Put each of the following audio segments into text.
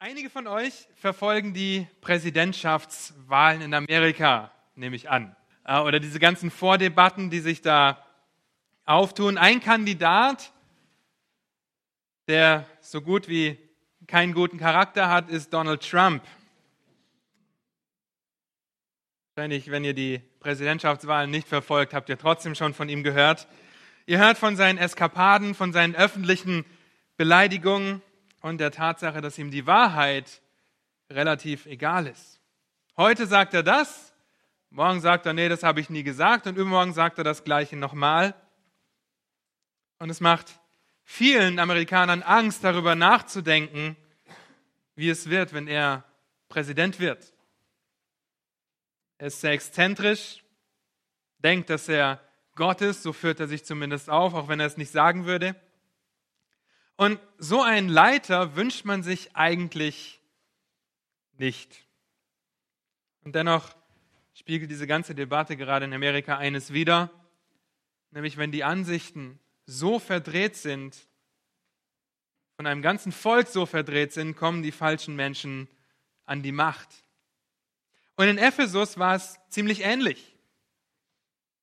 Einige von euch verfolgen die Präsidentschaftswahlen in Amerika, nehme ich an. Äh, oder diese ganzen Vordebatten, die sich da auftun. Ein Kandidat, der so gut wie keinen guten Charakter hat, ist Donald Trump. Wahrscheinlich, wenn ihr die Präsidentschaftswahlen nicht verfolgt, habt ihr trotzdem schon von ihm gehört. Ihr hört von seinen Eskapaden, von seinen öffentlichen Beleidigungen und der Tatsache, dass ihm die Wahrheit relativ egal ist. Heute sagt er das, morgen sagt er, nee, das habe ich nie gesagt und übermorgen sagt er das gleiche nochmal. Und es macht vielen Amerikanern Angst, darüber nachzudenken, wie es wird, wenn er Präsident wird. Er ist sehr exzentrisch, denkt, dass er Gott ist, so führt er sich zumindest auf, auch wenn er es nicht sagen würde. Und so einen Leiter wünscht man sich eigentlich nicht. Und dennoch spiegelt diese ganze Debatte gerade in Amerika eines wider, nämlich wenn die Ansichten so verdreht sind, von einem ganzen Volk so verdreht sind, kommen die falschen Menschen an die Macht. Und in Ephesus war es ziemlich ähnlich.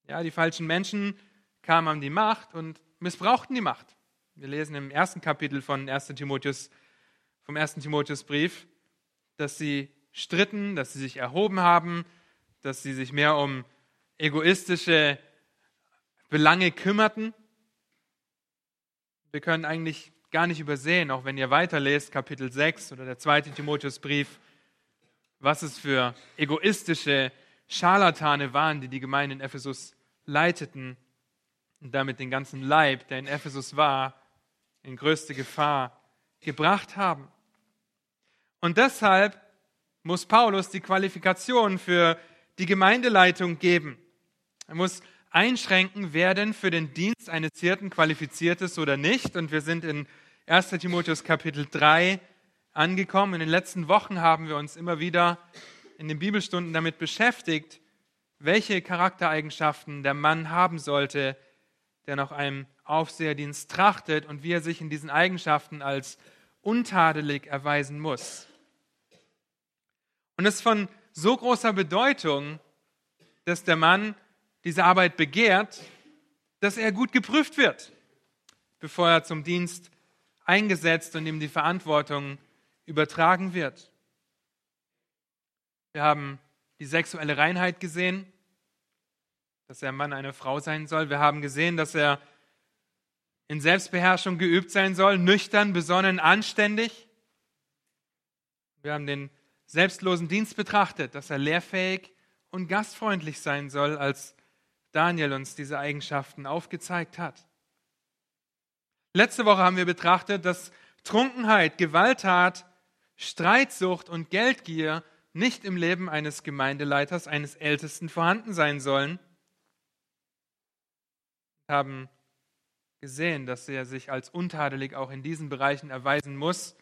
Ja, die falschen Menschen kamen an die Macht und missbrauchten die Macht. Wir lesen im ersten Kapitel von 1. Timotheus, vom ersten Timotheusbrief, dass sie stritten, dass sie sich erhoben haben, dass sie sich mehr um egoistische Belange kümmerten. Wir können eigentlich gar nicht übersehen, auch wenn ihr weiterlest, Kapitel 6 oder der zweite Timotheusbrief, was es für egoistische Scharlatane waren, die die Gemeinde in Ephesus leiteten und damit den ganzen Leib, der in Ephesus war, in größte Gefahr gebracht haben. Und deshalb muss Paulus die Qualifikation für die Gemeindeleitung geben. Er muss einschränken, wer denn für den Dienst eines Hirten qualifiziert ist oder nicht. Und wir sind in 1 Timotheus Kapitel 3 angekommen. In den letzten Wochen haben wir uns immer wieder in den Bibelstunden damit beschäftigt, welche Charaktereigenschaften der Mann haben sollte, der nach einem Aufseherdienst trachtet und wie er sich in diesen Eigenschaften als untadelig erweisen muss. Und es ist von so großer Bedeutung, dass der Mann diese Arbeit begehrt, dass er gut geprüft wird, bevor er zum Dienst eingesetzt und ihm die Verantwortung übertragen wird. Wir haben die sexuelle Reinheit gesehen, dass der Mann eine Frau sein soll. Wir haben gesehen, dass er in Selbstbeherrschung geübt sein soll, nüchtern, besonnen, anständig. Wir haben den selbstlosen Dienst betrachtet, dass er lehrfähig und gastfreundlich sein soll, als Daniel uns diese Eigenschaften aufgezeigt hat. Letzte Woche haben wir betrachtet, dass Trunkenheit, Gewalttat, Streitsucht und Geldgier nicht im Leben eines Gemeindeleiters, eines Ältesten vorhanden sein sollen. Wir haben gesehen, dass er sich als untadelig auch in diesen Bereichen erweisen muss,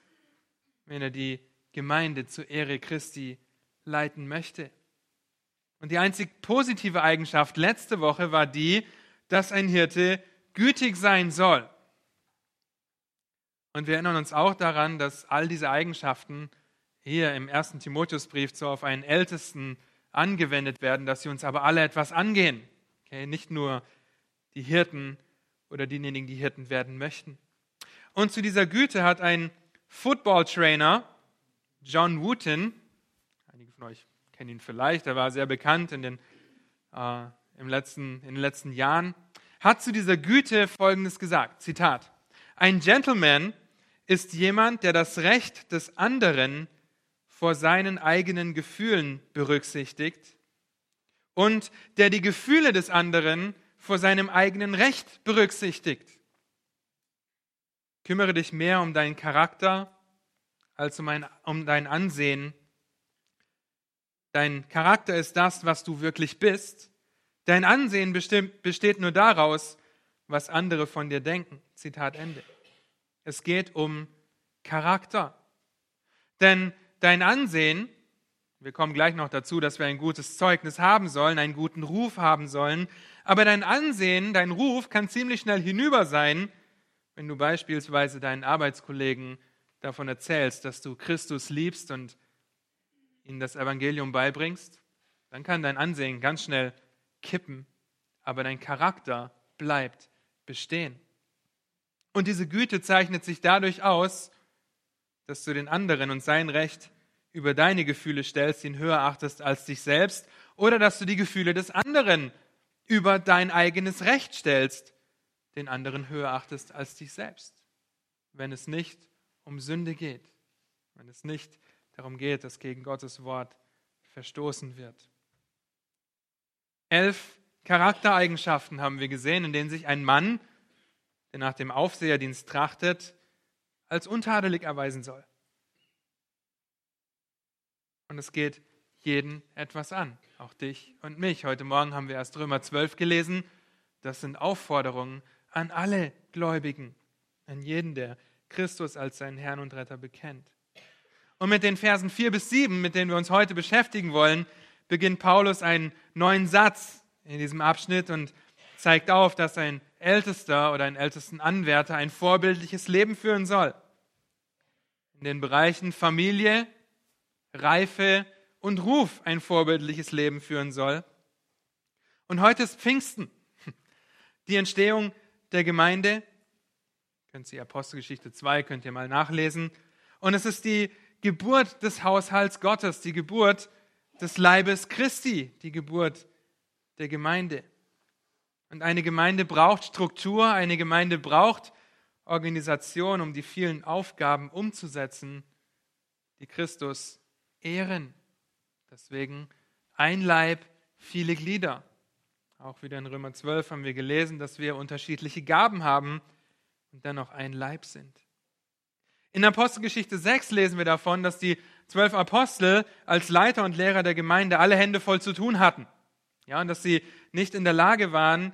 wenn er die Gemeinde zur Ehre Christi leiten möchte. Und die einzig positive Eigenschaft letzte Woche war die, dass ein Hirte gütig sein soll. Und wir erinnern uns auch daran, dass all diese Eigenschaften hier im ersten Timotheusbrief so auf einen Ältesten angewendet werden, dass sie uns aber alle etwas angehen. Okay, nicht nur die Hirten oder diejenigen, die Hirten werden möchten. Und zu dieser Güte hat ein Football-Trainer, John Wooten, einige von euch kennen ihn vielleicht, er war sehr bekannt in den, äh, im letzten, in den letzten Jahren, hat zu dieser Güte Folgendes gesagt, Zitat, ein Gentleman ist jemand, der das Recht des anderen vor seinen eigenen Gefühlen berücksichtigt und der die Gefühle des anderen vor seinem eigenen Recht berücksichtigt. Kümmere dich mehr um deinen Charakter als um, ein, um dein Ansehen. Dein Charakter ist das, was du wirklich bist. Dein Ansehen bestimmt, besteht nur daraus, was andere von dir denken. Zitat Ende. Es geht um Charakter. Denn dein Ansehen wir kommen gleich noch dazu, dass wir ein gutes Zeugnis haben sollen, einen guten Ruf haben sollen. Aber dein Ansehen, dein Ruf kann ziemlich schnell hinüber sein, wenn du beispielsweise deinen Arbeitskollegen davon erzählst, dass du Christus liebst und ihnen das Evangelium beibringst, dann kann dein Ansehen ganz schnell kippen, aber dein Charakter bleibt bestehen. Und diese Güte zeichnet sich dadurch aus, dass du den anderen und sein Recht über deine Gefühle stellst, ihn höher achtest als dich selbst, oder dass du die Gefühle des anderen über dein eigenes Recht stellst, den anderen höher achtest als dich selbst, wenn es nicht um Sünde geht, wenn es nicht darum geht, dass gegen Gottes Wort verstoßen wird. Elf Charaktereigenschaften haben wir gesehen, in denen sich ein Mann, der nach dem Aufseherdienst trachtet, als untadelig erweisen soll. Und es geht jeden etwas an, auch dich und mich. Heute Morgen haben wir erst Römer 12 gelesen. Das sind Aufforderungen an alle Gläubigen, an jeden, der Christus als seinen Herrn und Retter bekennt. Und mit den Versen 4 bis 7, mit denen wir uns heute beschäftigen wollen, beginnt Paulus einen neuen Satz in diesem Abschnitt und zeigt auf, dass ein Ältester oder ein ältesten Anwärter ein vorbildliches Leben führen soll. In den Bereichen Familie, Reife und Ruf ein vorbildliches Leben führen soll. Und heute ist Pfingsten, die Entstehung der Gemeinde. Könnt ihr Apostelgeschichte 2, könnt ihr mal nachlesen. Und es ist die Geburt des Haushalts Gottes, die Geburt des Leibes Christi, die Geburt der Gemeinde. Und eine Gemeinde braucht Struktur, eine Gemeinde braucht Organisation, um die vielen Aufgaben umzusetzen, die Christus ehren. Deswegen ein Leib, viele Glieder. Auch wieder in Römer 12 haben wir gelesen, dass wir unterschiedliche Gaben haben und dennoch ein Leib sind. In Apostelgeschichte 6 lesen wir davon, dass die zwölf Apostel als Leiter und Lehrer der Gemeinde alle Hände voll zu tun hatten. Ja, und dass sie nicht in der Lage waren,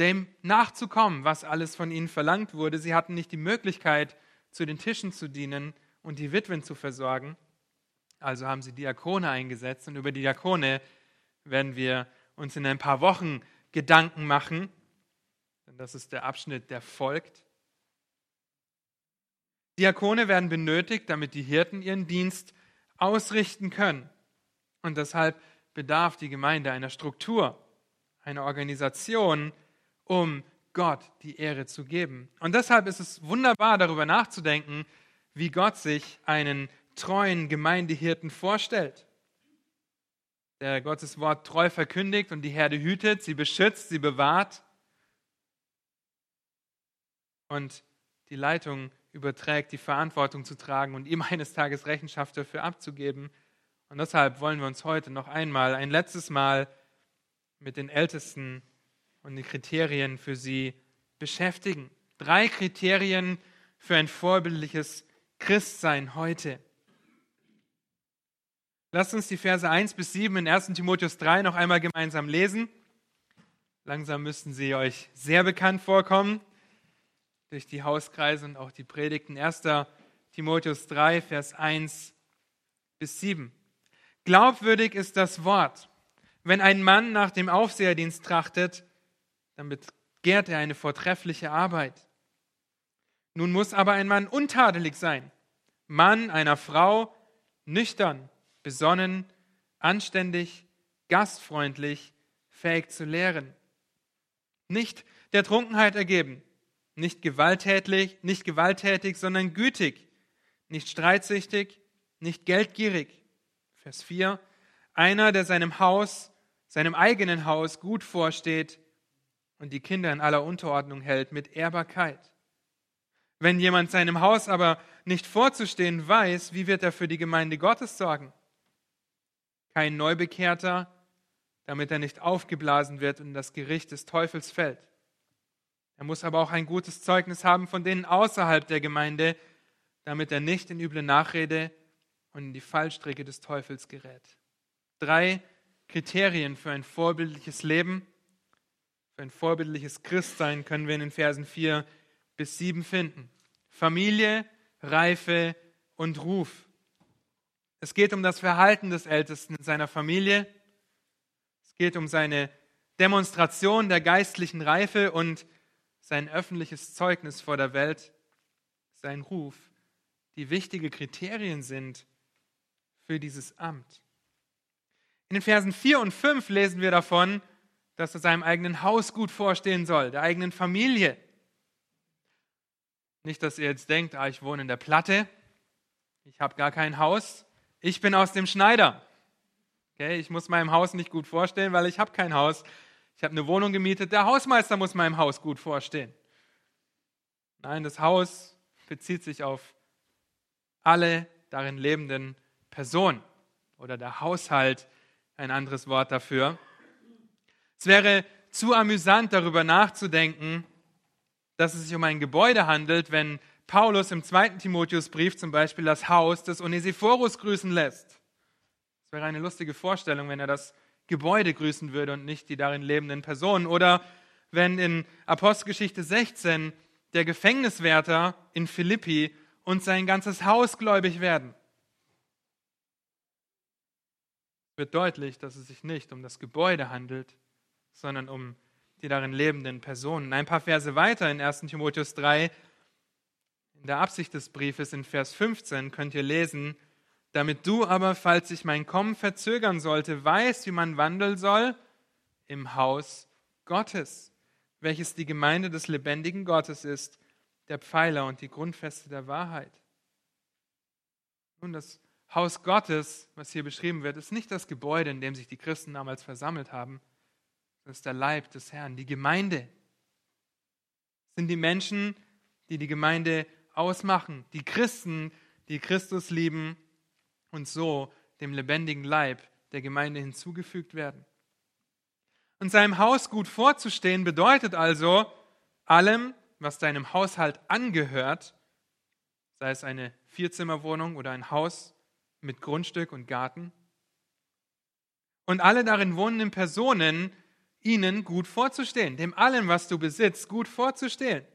dem nachzukommen, was alles von ihnen verlangt wurde. Sie hatten nicht die Möglichkeit, zu den Tischen zu dienen und die Witwen zu versorgen. Also haben sie Diakone eingesetzt und über die Diakone werden wir uns in ein paar Wochen Gedanken machen. Denn das ist der Abschnitt, der folgt. Diakone werden benötigt, damit die Hirten ihren Dienst ausrichten können. Und deshalb bedarf die Gemeinde einer Struktur, einer Organisation, um Gott die Ehre zu geben. Und deshalb ist es wunderbar, darüber nachzudenken, wie Gott sich einen treuen Gemeindehirten vorstellt der Gottes Wort treu verkündigt und die Herde hütet, sie beschützt, sie bewahrt und die Leitung überträgt, die Verantwortung zu tragen und ihm eines Tages Rechenschaft dafür abzugeben. Und deshalb wollen wir uns heute noch einmal, ein letztes Mal mit den Ältesten und den Kriterien für sie beschäftigen. Drei Kriterien für ein vorbildliches Christsein heute. Lasst uns die Verse 1 bis 7 in 1 Timotheus 3 noch einmal gemeinsam lesen. Langsam müssten sie euch sehr bekannt vorkommen durch die Hauskreise und auch die Predigten. 1. Timotheus 3, Vers 1 bis 7. Glaubwürdig ist das Wort. Wenn ein Mann nach dem Aufseherdienst trachtet, dann begehrt er eine vortreffliche Arbeit. Nun muss aber ein Mann untadelig sein, Mann einer Frau, nüchtern, besonnen, anständig, gastfreundlich, fähig zu lehren. Nicht der Trunkenheit ergeben, nicht gewalttätig, nicht gewalttätig, sondern gütig, nicht streitsüchtig, nicht geldgierig. Vers 4. Einer, der seinem Haus, seinem eigenen Haus gut vorsteht und die Kinder in aller Unterordnung hält mit Ehrbarkeit. Wenn jemand seinem Haus aber nicht vorzustehen weiß, wie wird er für die Gemeinde Gottes sorgen? Kein Neubekehrter, damit er nicht aufgeblasen wird und in das Gericht des Teufels fällt. Er muss aber auch ein gutes Zeugnis haben von denen außerhalb der Gemeinde, damit er nicht in üble Nachrede und in die Fallstricke des Teufels gerät. Drei Kriterien für ein vorbildliches Leben, für ein vorbildliches Christsein können wir in den Versen 4 bis 7 finden. Familie, Reife und Ruf. Es geht um das Verhalten des Ältesten in seiner Familie. Es geht um seine Demonstration der geistlichen Reife und sein öffentliches Zeugnis vor der Welt, sein Ruf, die wichtige Kriterien sind für dieses Amt. In den Versen 4 und 5 lesen wir davon, dass er seinem eigenen Haus gut vorstehen soll, der eigenen Familie. Nicht, dass ihr jetzt denkt, ah, ich wohne in der Platte, ich habe gar kein Haus, ich bin aus dem Schneider. Okay, ich muss meinem Haus nicht gut vorstellen, weil ich habe kein Haus. Ich habe eine Wohnung gemietet, der Hausmeister muss meinem Haus gut vorstehen. Nein, das Haus bezieht sich auf alle darin lebenden Personen oder der Haushalt, ein anderes Wort dafür. Es wäre zu amüsant, darüber nachzudenken, dass es sich um ein Gebäude handelt, wenn Paulus im zweiten Timotheusbrief zum Beispiel das Haus des Onesiphorus grüßen lässt. Es wäre eine lustige Vorstellung, wenn er das Gebäude grüßen würde und nicht die darin lebenden Personen. Oder wenn in Apostelgeschichte 16 der Gefängniswärter in Philippi und sein ganzes Haus gläubig werden. Wird deutlich, dass es sich nicht um das Gebäude handelt, sondern um die darin lebenden Personen. Ein paar Verse weiter in 1 Timotheus 3, in der Absicht des Briefes in Vers 15 könnt ihr lesen, damit du aber, falls sich mein Kommen verzögern sollte, weißt, wie man wandeln soll im Haus Gottes, welches die Gemeinde des lebendigen Gottes ist, der Pfeiler und die Grundfeste der Wahrheit. Nun, das Haus Gottes, was hier beschrieben wird, ist nicht das Gebäude, in dem sich die Christen damals versammelt haben. Das ist der Leib des Herrn, die Gemeinde. Das sind die Menschen, die die Gemeinde ausmachen, die Christen, die Christus lieben und so dem lebendigen Leib der Gemeinde hinzugefügt werden. Und seinem Haus gut vorzustehen bedeutet also, allem, was deinem Haushalt angehört, sei es eine Vierzimmerwohnung oder ein Haus mit Grundstück und Garten, und alle darin wohnenden Personen, ihnen gut vorzustehen, dem allem, was du besitzt, gut vorzustehen.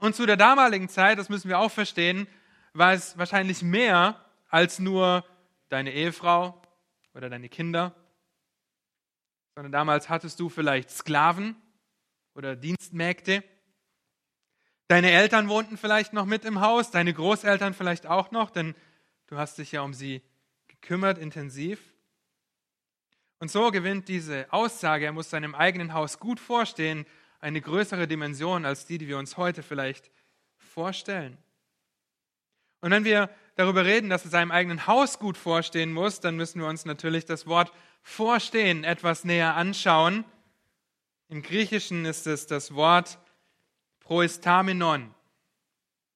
Und zu der damaligen Zeit, das müssen wir auch verstehen, war es wahrscheinlich mehr als nur deine Ehefrau oder deine Kinder, sondern damals hattest du vielleicht Sklaven oder Dienstmägde. Deine Eltern wohnten vielleicht noch mit im Haus, deine Großeltern vielleicht auch noch, denn du hast dich ja um sie gekümmert intensiv. Und so gewinnt diese Aussage, er muss seinem eigenen Haus gut vorstehen, eine größere Dimension als die, die wir uns heute vielleicht vorstellen. Und wenn wir darüber reden, dass er seinem eigenen Haus gut vorstehen muss, dann müssen wir uns natürlich das Wort vorstehen etwas näher anschauen. Im Griechischen ist es das Wort proestamenon.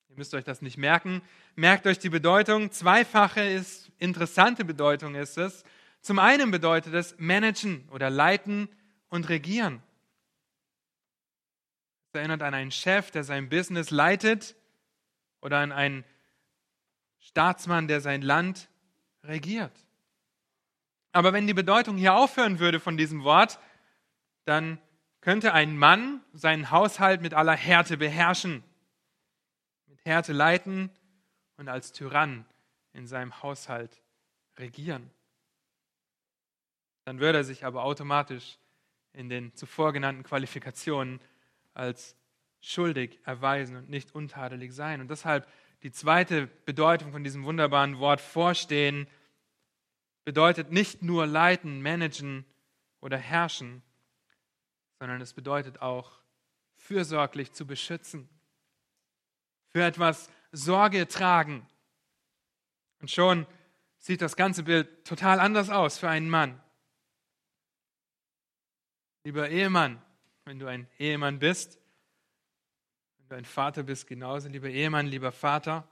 Ihr müsst euch das nicht merken. Merkt euch die Bedeutung. Zweifache ist, interessante Bedeutung ist es. Zum einen bedeutet es managen oder leiten und regieren. Erinnert an einen Chef, der sein Business leitet oder an einen Staatsmann, der sein Land regiert. Aber wenn die Bedeutung hier aufhören würde von diesem Wort, dann könnte ein Mann seinen Haushalt mit aller Härte beherrschen, mit Härte leiten und als Tyrann in seinem Haushalt regieren dann würde er sich aber automatisch in den zuvor genannten Qualifikationen als schuldig erweisen und nicht untadelig sein. Und deshalb die zweite Bedeutung von diesem wunderbaren Wort vorstehen bedeutet nicht nur leiten, managen oder herrschen, sondern es bedeutet auch fürsorglich zu beschützen, für etwas Sorge tragen. Und schon sieht das ganze Bild total anders aus für einen Mann. Lieber Ehemann, wenn du ein Ehemann bist, wenn du ein Vater bist, genauso, lieber Ehemann, lieber Vater,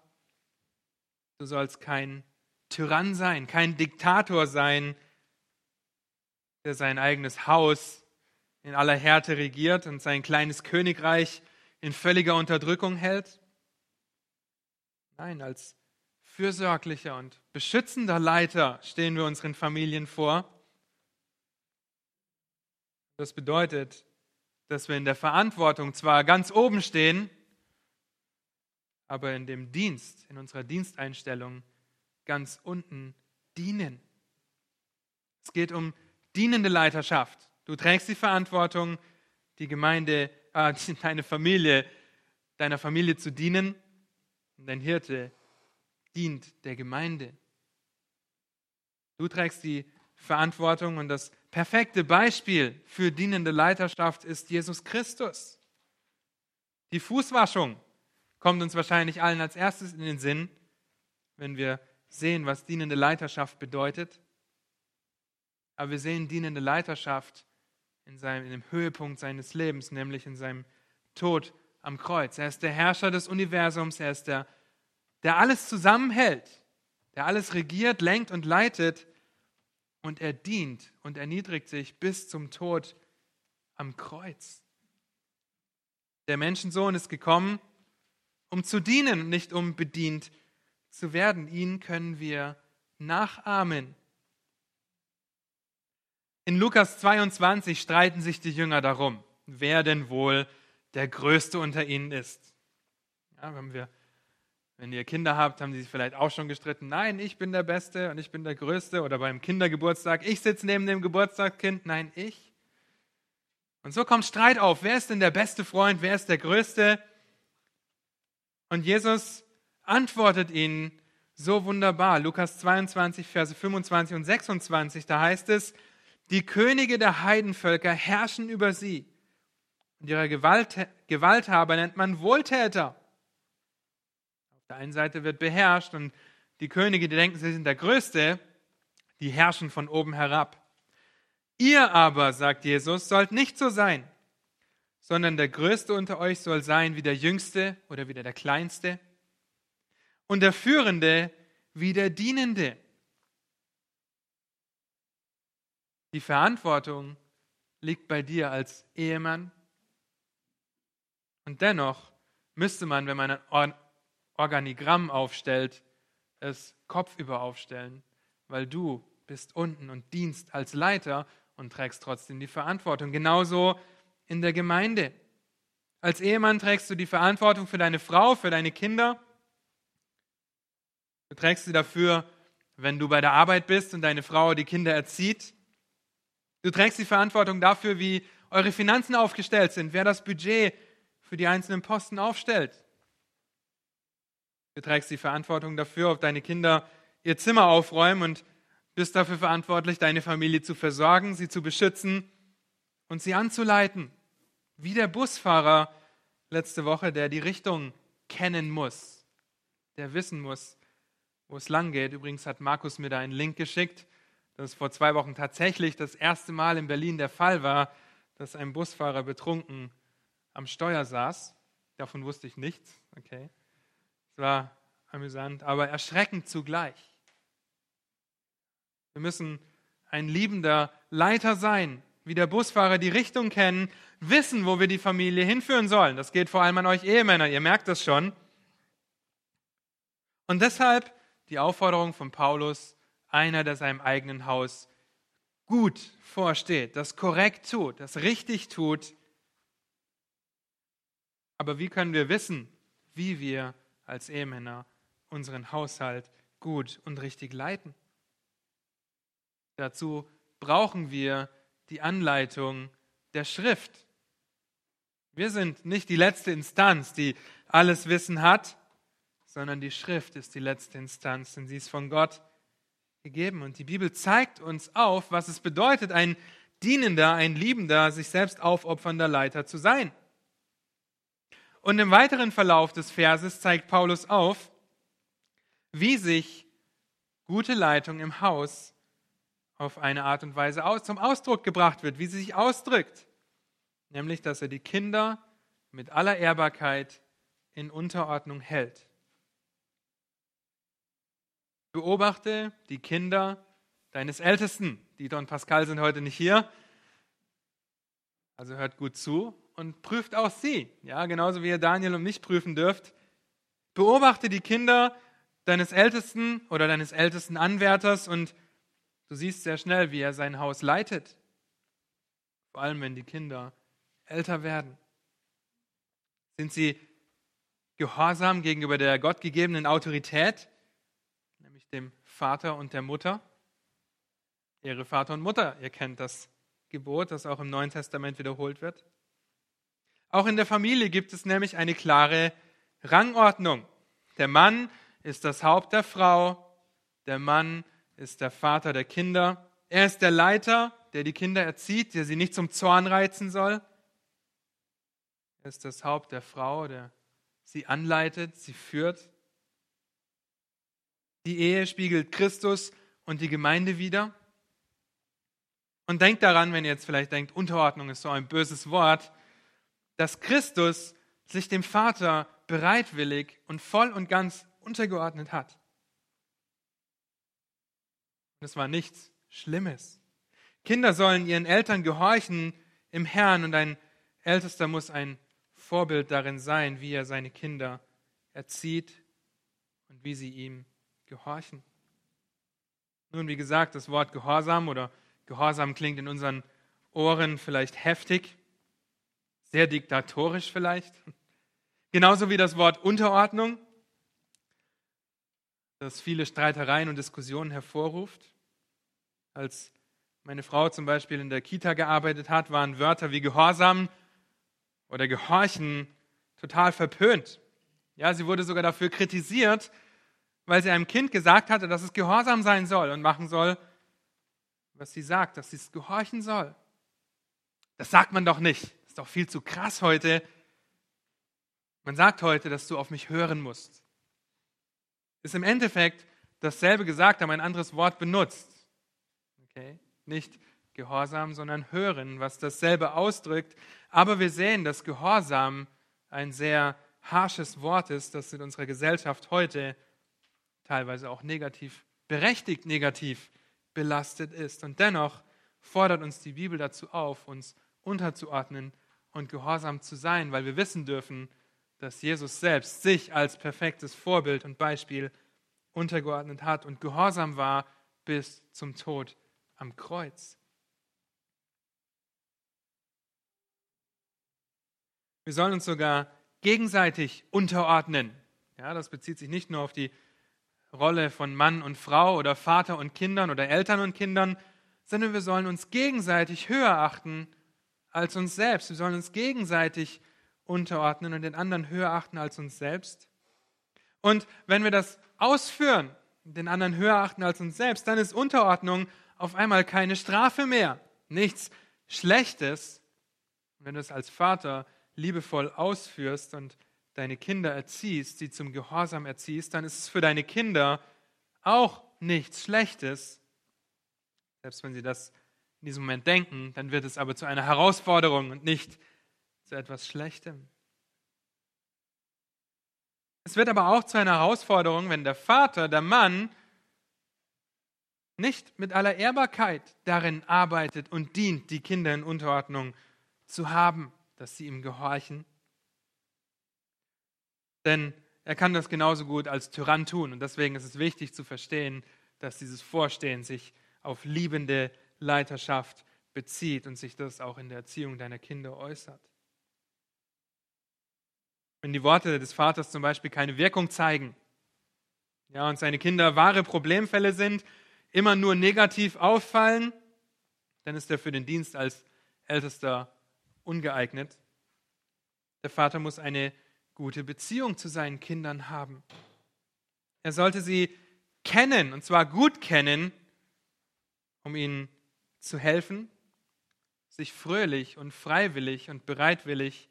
du sollst kein Tyrann sein, kein Diktator sein, der sein eigenes Haus in aller Härte regiert und sein kleines Königreich in völliger Unterdrückung hält. Nein, als fürsorglicher und beschützender Leiter stehen wir unseren Familien vor. Das bedeutet, dass wir in der Verantwortung zwar ganz oben stehen, aber in dem Dienst, in unserer Diensteinstellung ganz unten dienen. Es geht um dienende Leiterschaft. Du trägst die Verantwortung, die Gemeinde, äh, deine Familie, deiner Familie zu dienen. Und dein Hirte dient der Gemeinde. Du trägst die Verantwortung und das perfekte Beispiel für dienende Leiterschaft ist Jesus Christus. Die Fußwaschung kommt uns wahrscheinlich allen als erstes in den Sinn, wenn wir sehen, was dienende Leiterschaft bedeutet. Aber wir sehen dienende Leiterschaft in, seinem, in dem Höhepunkt seines Lebens, nämlich in seinem Tod am Kreuz. Er ist der Herrscher des Universums, er ist der, der alles zusammenhält, der alles regiert, lenkt und leitet und er dient und erniedrigt sich bis zum Tod am Kreuz. Der Menschensohn ist gekommen, um zu dienen, nicht um bedient zu werden. Ihn können wir nachahmen. In Lukas 22 streiten sich die Jünger darum, wer denn wohl der Größte unter ihnen ist. Ja, wenn, wir, wenn ihr Kinder habt, haben die sich vielleicht auch schon gestritten. Nein, ich bin der Beste und ich bin der Größte. Oder beim Kindergeburtstag, ich sitze neben dem Geburtstagskind. Nein, ich. Und so kommt Streit auf. Wer ist denn der beste Freund? Wer ist der Größte? Und Jesus antwortet ihnen so wunderbar. Lukas 22, Verse 25 und 26, da heißt es, die Könige der Heidenvölker herrschen über sie. Und ihre Gewalt, Gewalthaber nennt man Wohltäter. Der einen Seite wird beherrscht und die Könige, die denken, sie sind der Größte, die herrschen von oben herab. Ihr aber, sagt Jesus, sollt nicht so sein, sondern der Größte unter euch soll sein wie der Jüngste oder wie der Kleinste und der Führende wie der Dienende. Die Verantwortung liegt bei dir als Ehemann. Und dennoch müsste man, wenn man ein Organigramm aufstellt, es kopfüber aufstellen, weil du bist unten und dienst als Leiter und trägst trotzdem die Verantwortung. Genauso in der Gemeinde. Als Ehemann trägst du die Verantwortung für deine Frau, für deine Kinder. Du trägst sie dafür, wenn du bei der Arbeit bist und deine Frau die Kinder erzieht. Du trägst die Verantwortung dafür, wie eure Finanzen aufgestellt sind, wer das Budget für die einzelnen Posten aufstellt. Du trägst die Verantwortung dafür, ob deine Kinder ihr Zimmer aufräumen und bist dafür verantwortlich, deine Familie zu versorgen, sie zu beschützen und sie anzuleiten. Wie der Busfahrer letzte Woche, der die Richtung kennen muss, der wissen muss, wo es lang geht. Übrigens hat Markus mir da einen Link geschickt dass vor zwei Wochen tatsächlich das erste Mal in Berlin der Fall war, dass ein Busfahrer betrunken am Steuer saß. Davon wusste ich nichts. Okay. War amüsant, aber erschreckend zugleich. Wir müssen ein liebender Leiter sein, wie der Busfahrer die Richtung kennen, wissen, wo wir die Familie hinführen sollen. Das geht vor allem an euch Ehemänner, ihr merkt das schon. Und deshalb die Aufforderung von Paulus, einer, der seinem eigenen Haus gut vorsteht, das korrekt tut, das richtig tut. Aber wie können wir wissen, wie wir als Ehemänner unseren Haushalt gut und richtig leiten? Dazu brauchen wir die Anleitung der Schrift. Wir sind nicht die letzte Instanz, die alles Wissen hat, sondern die Schrift ist die letzte Instanz, denn sie ist von Gott gegeben. Und die Bibel zeigt uns auf, was es bedeutet, ein dienender, ein liebender, sich selbst aufopfernder Leiter zu sein. Und im weiteren Verlauf des Verses zeigt Paulus auf, wie sich gute Leitung im Haus auf eine Art und Weise zum Ausdruck gebracht wird, wie sie sich ausdrückt. Nämlich, dass er die Kinder mit aller Ehrbarkeit in Unterordnung hält. Beobachte die Kinder deines Ältesten. Dieter und Pascal sind heute nicht hier. Also hört gut zu und prüft auch sie. Ja, genauso wie ihr Daniel und mich prüfen dürft. Beobachte die Kinder deines Ältesten oder deines ältesten Anwärters und du siehst sehr schnell, wie er sein Haus leitet. Vor allem, wenn die Kinder älter werden. Sind sie gehorsam gegenüber der gottgegebenen Autorität? dem Vater und der Mutter. Ehre Vater und Mutter, ihr kennt das Gebot, das auch im Neuen Testament wiederholt wird. Auch in der Familie gibt es nämlich eine klare Rangordnung. Der Mann ist das Haupt der Frau, der Mann ist der Vater der Kinder. Er ist der Leiter, der die Kinder erzieht, der sie nicht zum Zorn reizen soll. Er ist das Haupt der Frau, der sie anleitet, sie führt. Die Ehe spiegelt Christus und die Gemeinde wider. Und denkt daran, wenn ihr jetzt vielleicht denkt, Unterordnung ist so ein böses Wort, dass Christus sich dem Vater bereitwillig und voll und ganz untergeordnet hat. Das war nichts Schlimmes. Kinder sollen ihren Eltern gehorchen im Herrn und ein Ältester muss ein Vorbild darin sein, wie er seine Kinder erzieht und wie sie ihm gehorchen. Nun, wie gesagt, das Wort Gehorsam oder Gehorsam klingt in unseren Ohren vielleicht heftig, sehr diktatorisch vielleicht. Genauso wie das Wort Unterordnung, das viele Streitereien und Diskussionen hervorruft. Als meine Frau zum Beispiel in der Kita gearbeitet hat, waren Wörter wie Gehorsam oder Gehorchen total verpönt. Ja, sie wurde sogar dafür kritisiert, weil sie einem Kind gesagt hatte, dass es gehorsam sein soll und machen soll, was sie sagt, dass sie es gehorchen soll. Das sagt man doch nicht. Ist doch viel zu krass heute. Man sagt heute, dass du auf mich hören musst. Ist im Endeffekt dasselbe gesagt, aber ein anderes Wort benutzt. Okay? Nicht Gehorsam, sondern hören, was dasselbe ausdrückt. Aber wir sehen, dass Gehorsam ein sehr harsches Wort ist, das in unserer Gesellschaft heute teilweise auch negativ, berechtigt negativ belastet ist. Und dennoch fordert uns die Bibel dazu auf, uns unterzuordnen und gehorsam zu sein, weil wir wissen dürfen, dass Jesus selbst sich als perfektes Vorbild und Beispiel untergeordnet hat und gehorsam war bis zum Tod am Kreuz. Wir sollen uns sogar gegenseitig unterordnen. Ja, das bezieht sich nicht nur auf die Rolle von Mann und Frau oder Vater und Kindern oder Eltern und Kindern, sondern wir sollen uns gegenseitig höher achten als uns selbst. Wir sollen uns gegenseitig unterordnen und den anderen höher achten als uns selbst. Und wenn wir das ausführen, den anderen höher achten als uns selbst, dann ist Unterordnung auf einmal keine Strafe mehr, nichts Schlechtes. wenn du es als Vater liebevoll ausführst und deine Kinder erziehst, sie zum Gehorsam erziehst, dann ist es für deine Kinder auch nichts Schlechtes. Selbst wenn sie das in diesem Moment denken, dann wird es aber zu einer Herausforderung und nicht zu etwas Schlechtem. Es wird aber auch zu einer Herausforderung, wenn der Vater, der Mann, nicht mit aller Ehrbarkeit darin arbeitet und dient, die Kinder in Unterordnung zu haben, dass sie ihm gehorchen, denn er kann das genauso gut als Tyrann tun. Und deswegen ist es wichtig zu verstehen, dass dieses Vorstehen sich auf liebende Leiterschaft bezieht und sich das auch in der Erziehung deiner Kinder äußert. Wenn die Worte des Vaters zum Beispiel keine Wirkung zeigen, ja, und seine Kinder wahre Problemfälle sind, immer nur negativ auffallen, dann ist er für den Dienst als Ältester ungeeignet. Der Vater muss eine gute Beziehung zu seinen Kindern haben. Er sollte sie kennen, und zwar gut kennen, um ihnen zu helfen, sich fröhlich und freiwillig und bereitwillig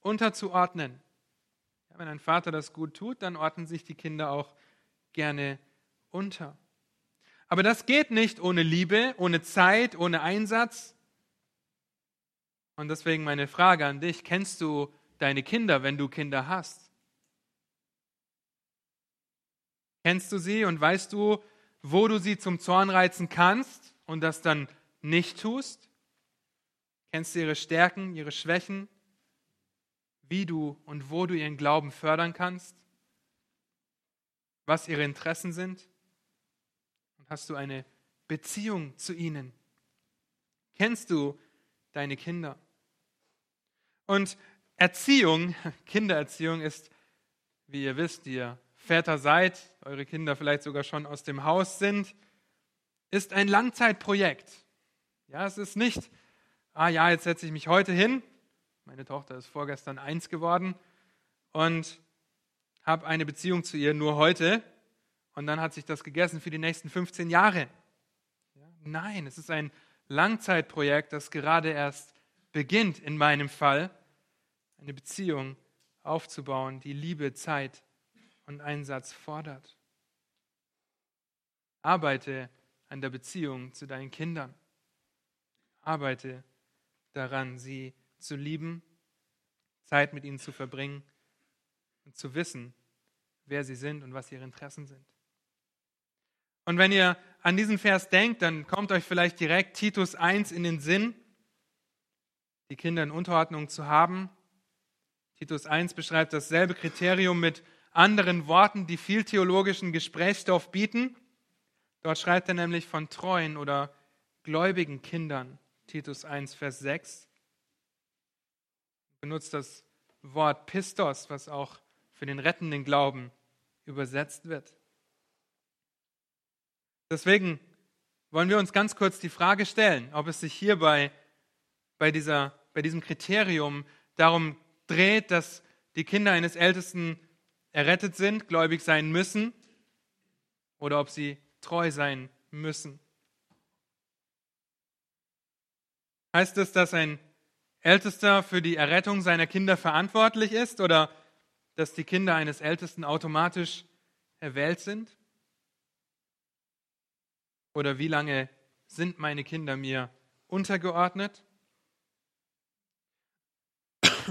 unterzuordnen. Wenn ein Vater das gut tut, dann ordnen sich die Kinder auch gerne unter. Aber das geht nicht ohne Liebe, ohne Zeit, ohne Einsatz. Und deswegen meine Frage an dich, kennst du deine Kinder, wenn du Kinder hast? Kennst du sie und weißt du, wo du sie zum Zorn reizen kannst und das dann nicht tust? Kennst du ihre Stärken, ihre Schwächen, wie du und wo du ihren Glauben fördern kannst? Was ihre Interessen sind? Und hast du eine Beziehung zu ihnen? Kennst du deine Kinder? Und Erziehung, Kindererziehung ist, wie ihr wisst, ihr Väter seid, eure Kinder vielleicht sogar schon aus dem Haus sind, ist ein Langzeitprojekt. Ja, es ist nicht, ah ja, jetzt setze ich mich heute hin. Meine Tochter ist vorgestern eins geworden und habe eine Beziehung zu ihr nur heute. und dann hat sich das gegessen für die nächsten 15 Jahre. Nein, es ist ein Langzeitprojekt, das gerade erst beginnt, in meinem Fall, eine Beziehung aufzubauen, die Liebe, Zeit und Einsatz fordert. Arbeite an der Beziehung zu deinen Kindern. Arbeite daran, sie zu lieben, Zeit mit ihnen zu verbringen und zu wissen, wer sie sind und was ihre Interessen sind. Und wenn ihr an diesen Vers denkt, dann kommt euch vielleicht direkt Titus 1 in den Sinn, die Kinder in Unterordnung zu haben. Titus 1 beschreibt dasselbe Kriterium mit anderen Worten, die viel theologischen Gesprächsstoff bieten. Dort schreibt er nämlich von treuen oder gläubigen Kindern, Titus 1, Vers 6. Benutzt das Wort Pistos, was auch für den rettenden Glauben übersetzt wird. Deswegen wollen wir uns ganz kurz die Frage stellen, ob es sich hierbei bei, dieser, bei diesem Kriterium darum dreht, dass die Kinder eines Ältesten errettet sind, gläubig sein müssen, oder ob sie treu sein müssen. Heißt es, dass ein Ältester für die Errettung seiner Kinder verantwortlich ist oder dass die Kinder eines Ältesten automatisch erwählt sind? Oder wie lange sind meine Kinder mir untergeordnet?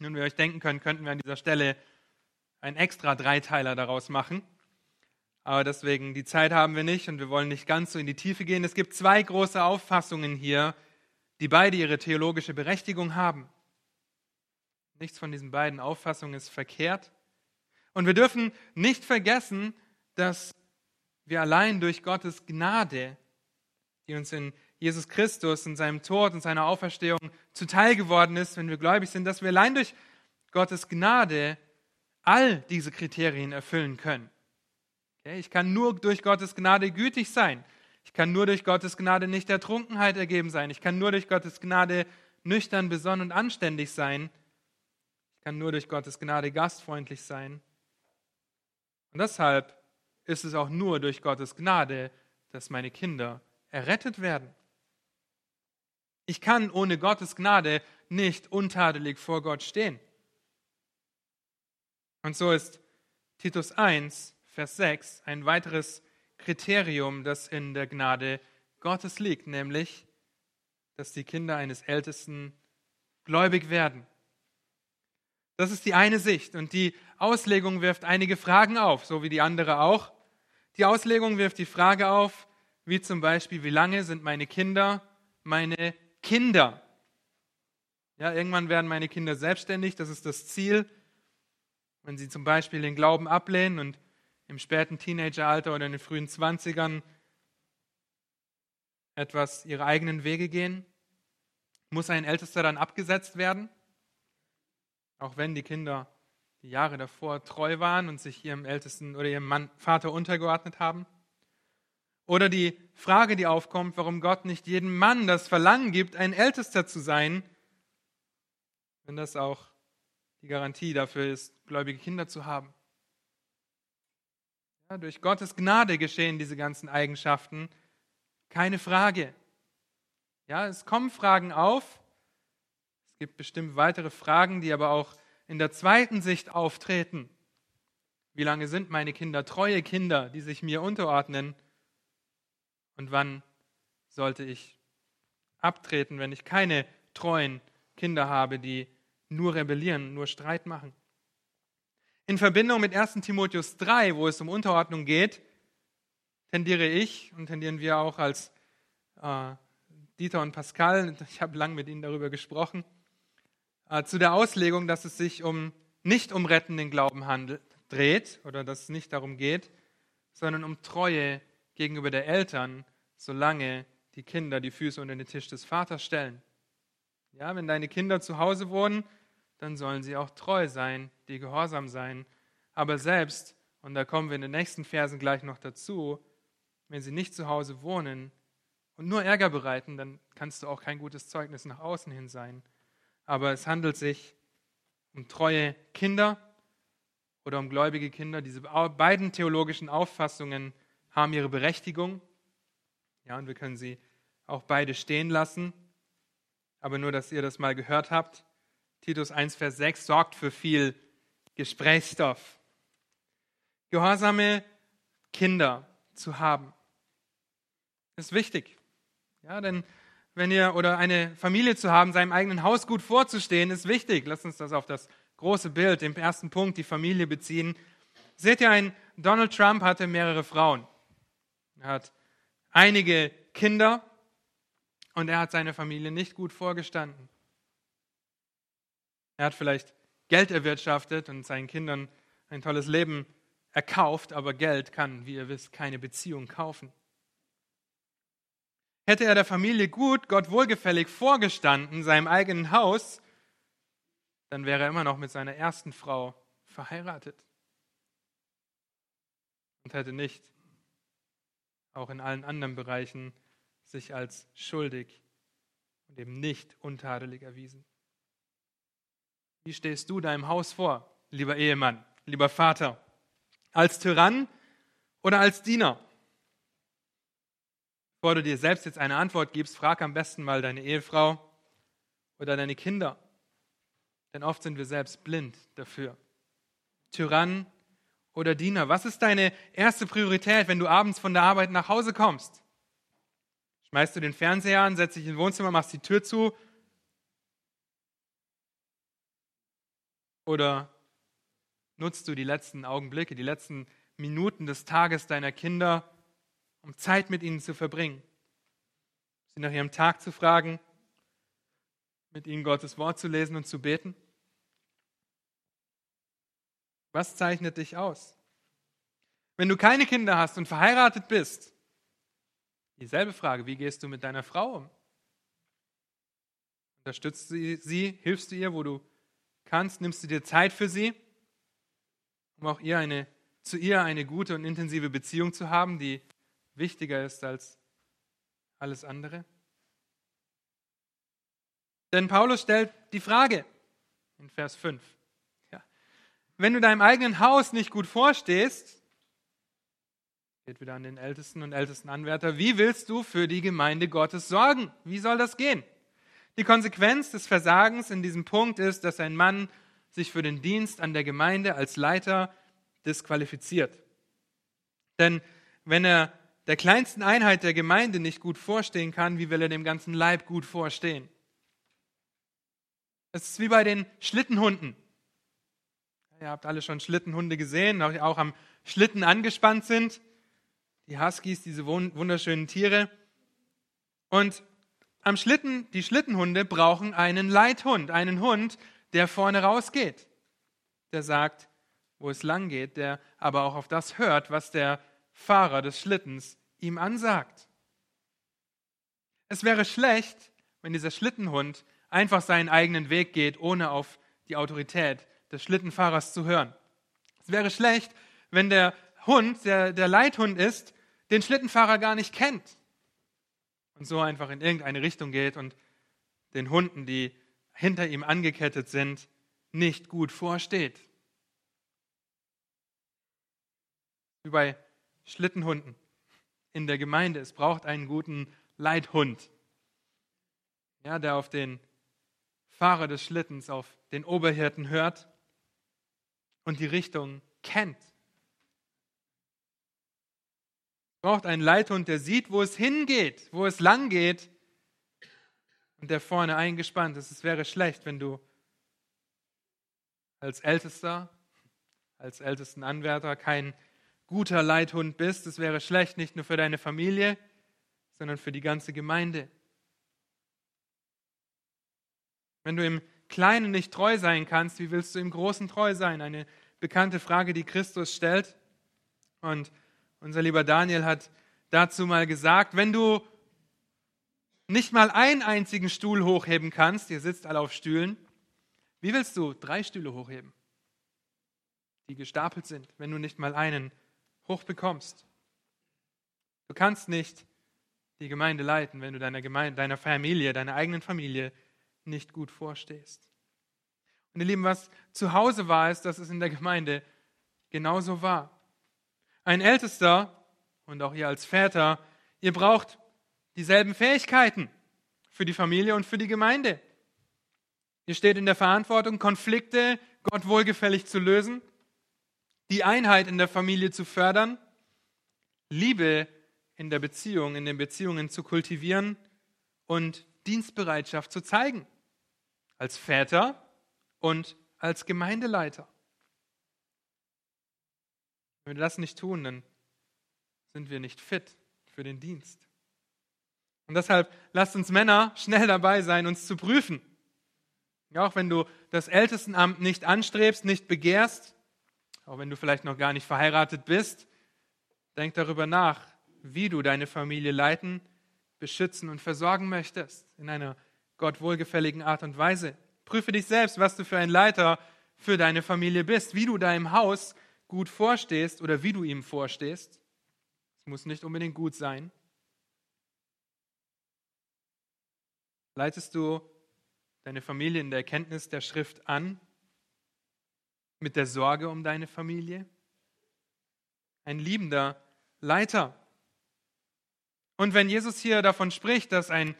Nun, wie ihr euch denken könnt, könnten wir an dieser Stelle einen extra Dreiteiler daraus machen. Aber deswegen, die Zeit haben wir nicht und wir wollen nicht ganz so in die Tiefe gehen. Es gibt zwei große Auffassungen hier, die beide ihre theologische Berechtigung haben. Nichts von diesen beiden Auffassungen ist verkehrt. Und wir dürfen nicht vergessen, dass wir allein durch Gottes Gnade, die uns in Jesus Christus in seinem Tod und seiner Auferstehung zuteil geworden ist, wenn wir gläubig sind, dass wir allein durch Gottes Gnade all diese Kriterien erfüllen können. Ich kann nur durch Gottes Gnade gütig sein. Ich kann nur durch Gottes Gnade nicht der Trunkenheit ergeben sein. Ich kann nur durch Gottes Gnade nüchtern, besonnen und anständig sein. Ich kann nur durch Gottes Gnade gastfreundlich sein. Und deshalb ist es auch nur durch Gottes Gnade, dass meine Kinder errettet werden. Ich kann ohne Gottes Gnade nicht untadelig vor Gott stehen. Und so ist Titus 1, Vers 6 ein weiteres Kriterium, das in der Gnade Gottes liegt, nämlich, dass die Kinder eines Ältesten gläubig werden. Das ist die eine Sicht und die Auslegung wirft einige Fragen auf, so wie die andere auch. Die Auslegung wirft die Frage auf, wie zum Beispiel, wie lange sind meine Kinder meine Kinder? Ja, irgendwann werden meine Kinder selbstständig, das ist das Ziel. Wenn sie zum Beispiel den Glauben ablehnen und im späten Teenageralter oder in den frühen Zwanzigern etwas ihre eigenen Wege gehen, muss ein Ältester dann abgesetzt werden, auch wenn die Kinder die Jahre davor treu waren und sich ihrem Ältesten oder ihrem Mann, Vater untergeordnet haben. Oder die Frage, die aufkommt, warum Gott nicht jedem Mann das Verlangen gibt, ein Ältester zu sein, wenn das auch die Garantie dafür ist, gläubige Kinder zu haben. Durch Gottes Gnade geschehen diese ganzen Eigenschaften, keine Frage. Ja, es kommen Fragen auf. Es gibt bestimmt weitere Fragen, die aber auch in der zweiten Sicht auftreten. Wie lange sind meine Kinder treue Kinder, die sich mir unterordnen? Und wann sollte ich abtreten, wenn ich keine treuen Kinder habe, die nur rebellieren, nur Streit machen? In Verbindung mit 1 Timotheus 3, wo es um Unterordnung geht, tendiere ich und tendieren wir auch als äh, Dieter und Pascal, ich habe lang mit ihnen darüber gesprochen, äh, zu der Auslegung, dass es sich um nicht um rettenden Glauben handelt, dreht oder dass es nicht darum geht, sondern um Treue gegenüber der Eltern, solange die Kinder die Füße unter den Tisch des Vaters stellen. Ja, wenn deine Kinder zu Hause wohnen, dann sollen sie auch treu sein, die gehorsam sein. Aber selbst, und da kommen wir in den nächsten Versen gleich noch dazu, wenn sie nicht zu Hause wohnen und nur Ärger bereiten, dann kannst du auch kein gutes Zeugnis nach außen hin sein aber es handelt sich um treue Kinder oder um gläubige Kinder. Diese beiden theologischen Auffassungen haben ihre Berechtigung. Ja, und wir können sie auch beide stehen lassen. Aber nur, dass ihr das mal gehört habt. Titus 1, Vers 6 sorgt für viel Gesprächsstoff. Gehorsame Kinder zu haben ist wichtig. Ja, denn wenn ihr oder eine Familie zu haben, seinem eigenen Haus gut vorzustehen, ist wichtig. Lasst uns das auf das große Bild, den ersten Punkt, die Familie beziehen. Seht ihr, ein Donald Trump hatte mehrere Frauen. Er hat einige Kinder und er hat seine Familie nicht gut vorgestanden. Er hat vielleicht Geld erwirtschaftet und seinen Kindern ein tolles Leben erkauft, aber Geld kann, wie ihr wisst, keine Beziehung kaufen. Hätte er der Familie gut, Gott wohlgefällig vorgestanden, seinem eigenen Haus, dann wäre er immer noch mit seiner ersten Frau verheiratet und hätte nicht auch in allen anderen Bereichen sich als schuldig und eben nicht untadelig erwiesen. Wie stehst du deinem Haus vor, lieber Ehemann, lieber Vater? Als Tyrann oder als Diener? Bevor du dir selbst jetzt eine Antwort gibst, frag am besten mal deine Ehefrau oder deine Kinder. Denn oft sind wir selbst blind dafür. Tyrann oder Diener, was ist deine erste Priorität, wenn du abends von der Arbeit nach Hause kommst? Schmeißt du den Fernseher an, setzt dich ins Wohnzimmer, machst die Tür zu? Oder nutzt du die letzten Augenblicke, die letzten Minuten des Tages deiner Kinder, um Zeit mit ihnen zu verbringen, sie nach ihrem Tag zu fragen, mit ihnen Gottes Wort zu lesen und zu beten? Was zeichnet dich aus? Wenn du keine Kinder hast und verheiratet bist, dieselbe Frage, wie gehst du mit deiner Frau um? Unterstützt du sie, hilfst du ihr, wo du kannst, nimmst du dir Zeit für sie, um auch ihr eine, zu ihr eine gute und intensive Beziehung zu haben, die wichtiger ist als alles andere? Denn Paulus stellt die Frage in Vers 5. Ja. Wenn du deinem eigenen Haus nicht gut vorstehst, geht wieder an den Ältesten und ältesten Anwärter, wie willst du für die Gemeinde Gottes sorgen? Wie soll das gehen? Die Konsequenz des Versagens in diesem Punkt ist, dass ein Mann sich für den Dienst an der Gemeinde als Leiter disqualifiziert. Denn wenn er der kleinsten Einheit der Gemeinde nicht gut vorstehen kann, wie will er dem ganzen Leib gut vorstehen? Es ist wie bei den Schlittenhunden. Ihr habt alle schon Schlittenhunde gesehen, die auch am Schlitten angespannt sind. Die Huskies, diese wunderschönen Tiere. Und am Schlitten, die Schlittenhunde brauchen einen Leithund, einen Hund, der vorne rausgeht, der sagt, wo es lang geht, der aber auch auf das hört, was der Fahrer des Schlittens ihm ansagt. Es wäre schlecht, wenn dieser Schlittenhund einfach seinen eigenen Weg geht, ohne auf die Autorität des Schlittenfahrers zu hören. Es wäre schlecht, wenn der Hund, der der Leithund ist, den Schlittenfahrer gar nicht kennt und so einfach in irgendeine Richtung geht und den Hunden, die hinter ihm angekettet sind, nicht gut vorsteht. Wie bei Schlittenhunden in der Gemeinde. Es braucht einen guten Leithund, ja, der auf den Fahrer des Schlittens, auf den Oberhirten hört und die Richtung kennt. Es braucht einen Leithund, der sieht, wo es hingeht, wo es lang geht und der vorne eingespannt ist. Es wäre schlecht, wenn du als Ältester, als ältesten Anwärter kein guter Leithund bist. Es wäre schlecht, nicht nur für deine Familie, sondern für die ganze Gemeinde. Wenn du im Kleinen nicht treu sein kannst, wie willst du im Großen treu sein? Eine bekannte Frage, die Christus stellt. Und unser lieber Daniel hat dazu mal gesagt, wenn du nicht mal einen einzigen Stuhl hochheben kannst, ihr sitzt alle auf Stühlen, wie willst du drei Stühle hochheben, die gestapelt sind, wenn du nicht mal einen hoch bekommst. Du kannst nicht die Gemeinde leiten, wenn du deiner, Gemeinde, deiner Familie, deiner eigenen Familie nicht gut vorstehst. Und ihr Lieben, was zu Hause war, ist, dass es in der Gemeinde genauso wahr. Ein Ältester und auch ihr als Väter, ihr braucht dieselben Fähigkeiten für die Familie und für die Gemeinde. Ihr steht in der Verantwortung, Konflikte Gott wohlgefällig zu lösen, die Einheit in der Familie zu fördern, Liebe in der Beziehung, in den Beziehungen zu kultivieren und Dienstbereitschaft zu zeigen. Als Väter und als Gemeindeleiter. Wenn wir das nicht tun, dann sind wir nicht fit für den Dienst. Und deshalb lasst uns Männer schnell dabei sein, uns zu prüfen. Auch wenn du das Ältestenamt nicht anstrebst, nicht begehrst, auch wenn du vielleicht noch gar nicht verheiratet bist, denk darüber nach, wie du deine Familie leiten, beschützen und versorgen möchtest in einer Gott wohlgefälligen Art und Weise. Prüfe dich selbst, was du für ein Leiter für deine Familie bist, wie du deinem Haus gut vorstehst oder wie du ihm vorstehst. Es muss nicht unbedingt gut sein. Leitest du deine Familie in der Erkenntnis der Schrift an? Mit der Sorge um deine Familie? Ein liebender Leiter. Und wenn Jesus hier davon spricht, dass ein,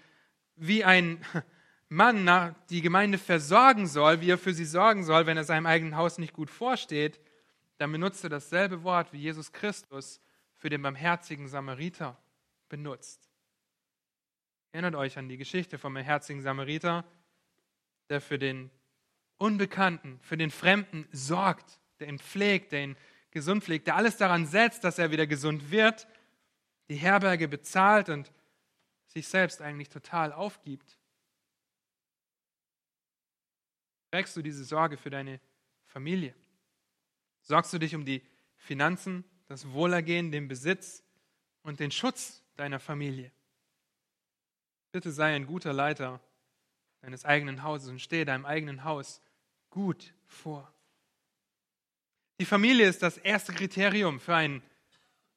wie ein Mann die Gemeinde versorgen soll, wie er für sie sorgen soll, wenn er seinem eigenen Haus nicht gut vorsteht, dann benutzt er dasselbe Wort, wie Jesus Christus für den barmherzigen Samariter benutzt. Erinnert euch an die Geschichte vom barmherzigen Samariter, der für den Unbekannten, für den Fremden sorgt, der ihn pflegt, der ihn gesund pflegt, der alles daran setzt, dass er wieder gesund wird, die Herberge bezahlt und sich selbst eigentlich total aufgibt. Trägst du diese Sorge für deine Familie? Sorgst du dich um die Finanzen, das Wohlergehen, den Besitz und den Schutz deiner Familie? Bitte sei ein guter Leiter deines eigenen Hauses und stehe deinem eigenen Haus gut vor. Die Familie ist das erste Kriterium für einen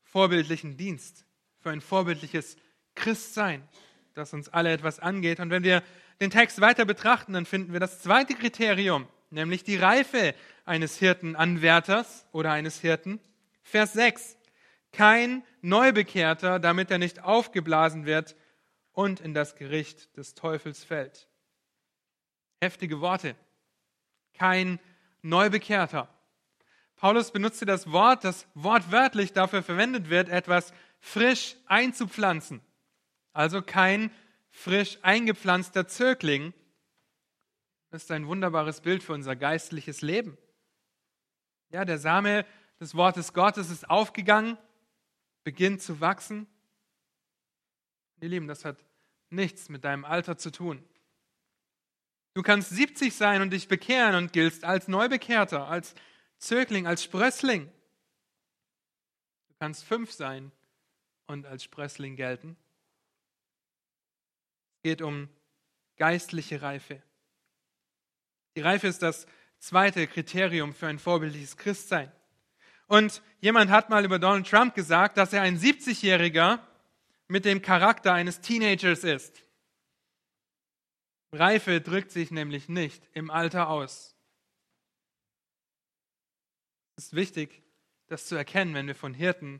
vorbildlichen Dienst, für ein vorbildliches Christsein, das uns alle etwas angeht. Und wenn wir den Text weiter betrachten, dann finden wir das zweite Kriterium, nämlich die Reife eines Hirtenanwärters oder eines Hirten. Vers 6. Kein Neubekehrter, damit er nicht aufgeblasen wird und in das Gericht des Teufels fällt. Heftige Worte. Kein Neubekehrter. Paulus benutzte das Wort, das wortwörtlich dafür verwendet wird, etwas frisch einzupflanzen. Also kein frisch eingepflanzter Zögling. Das ist ein wunderbares Bild für unser geistliches Leben. Ja, der Same des Wortes Gottes ist aufgegangen, beginnt zu wachsen. Ihr Lieben, das hat nichts mit deinem Alter zu tun. Du kannst 70 sein und dich bekehren und giltst als Neubekehrter, als Zögling, als Sprössling. Du kannst fünf sein und als Sprössling gelten geht um geistliche Reife. Die Reife ist das zweite Kriterium für ein vorbildliches Christsein. Und jemand hat mal über Donald Trump gesagt, dass er ein 70-Jähriger mit dem Charakter eines Teenagers ist. Reife drückt sich nämlich nicht im Alter aus. Es ist wichtig, das zu erkennen, wenn wir von Hirten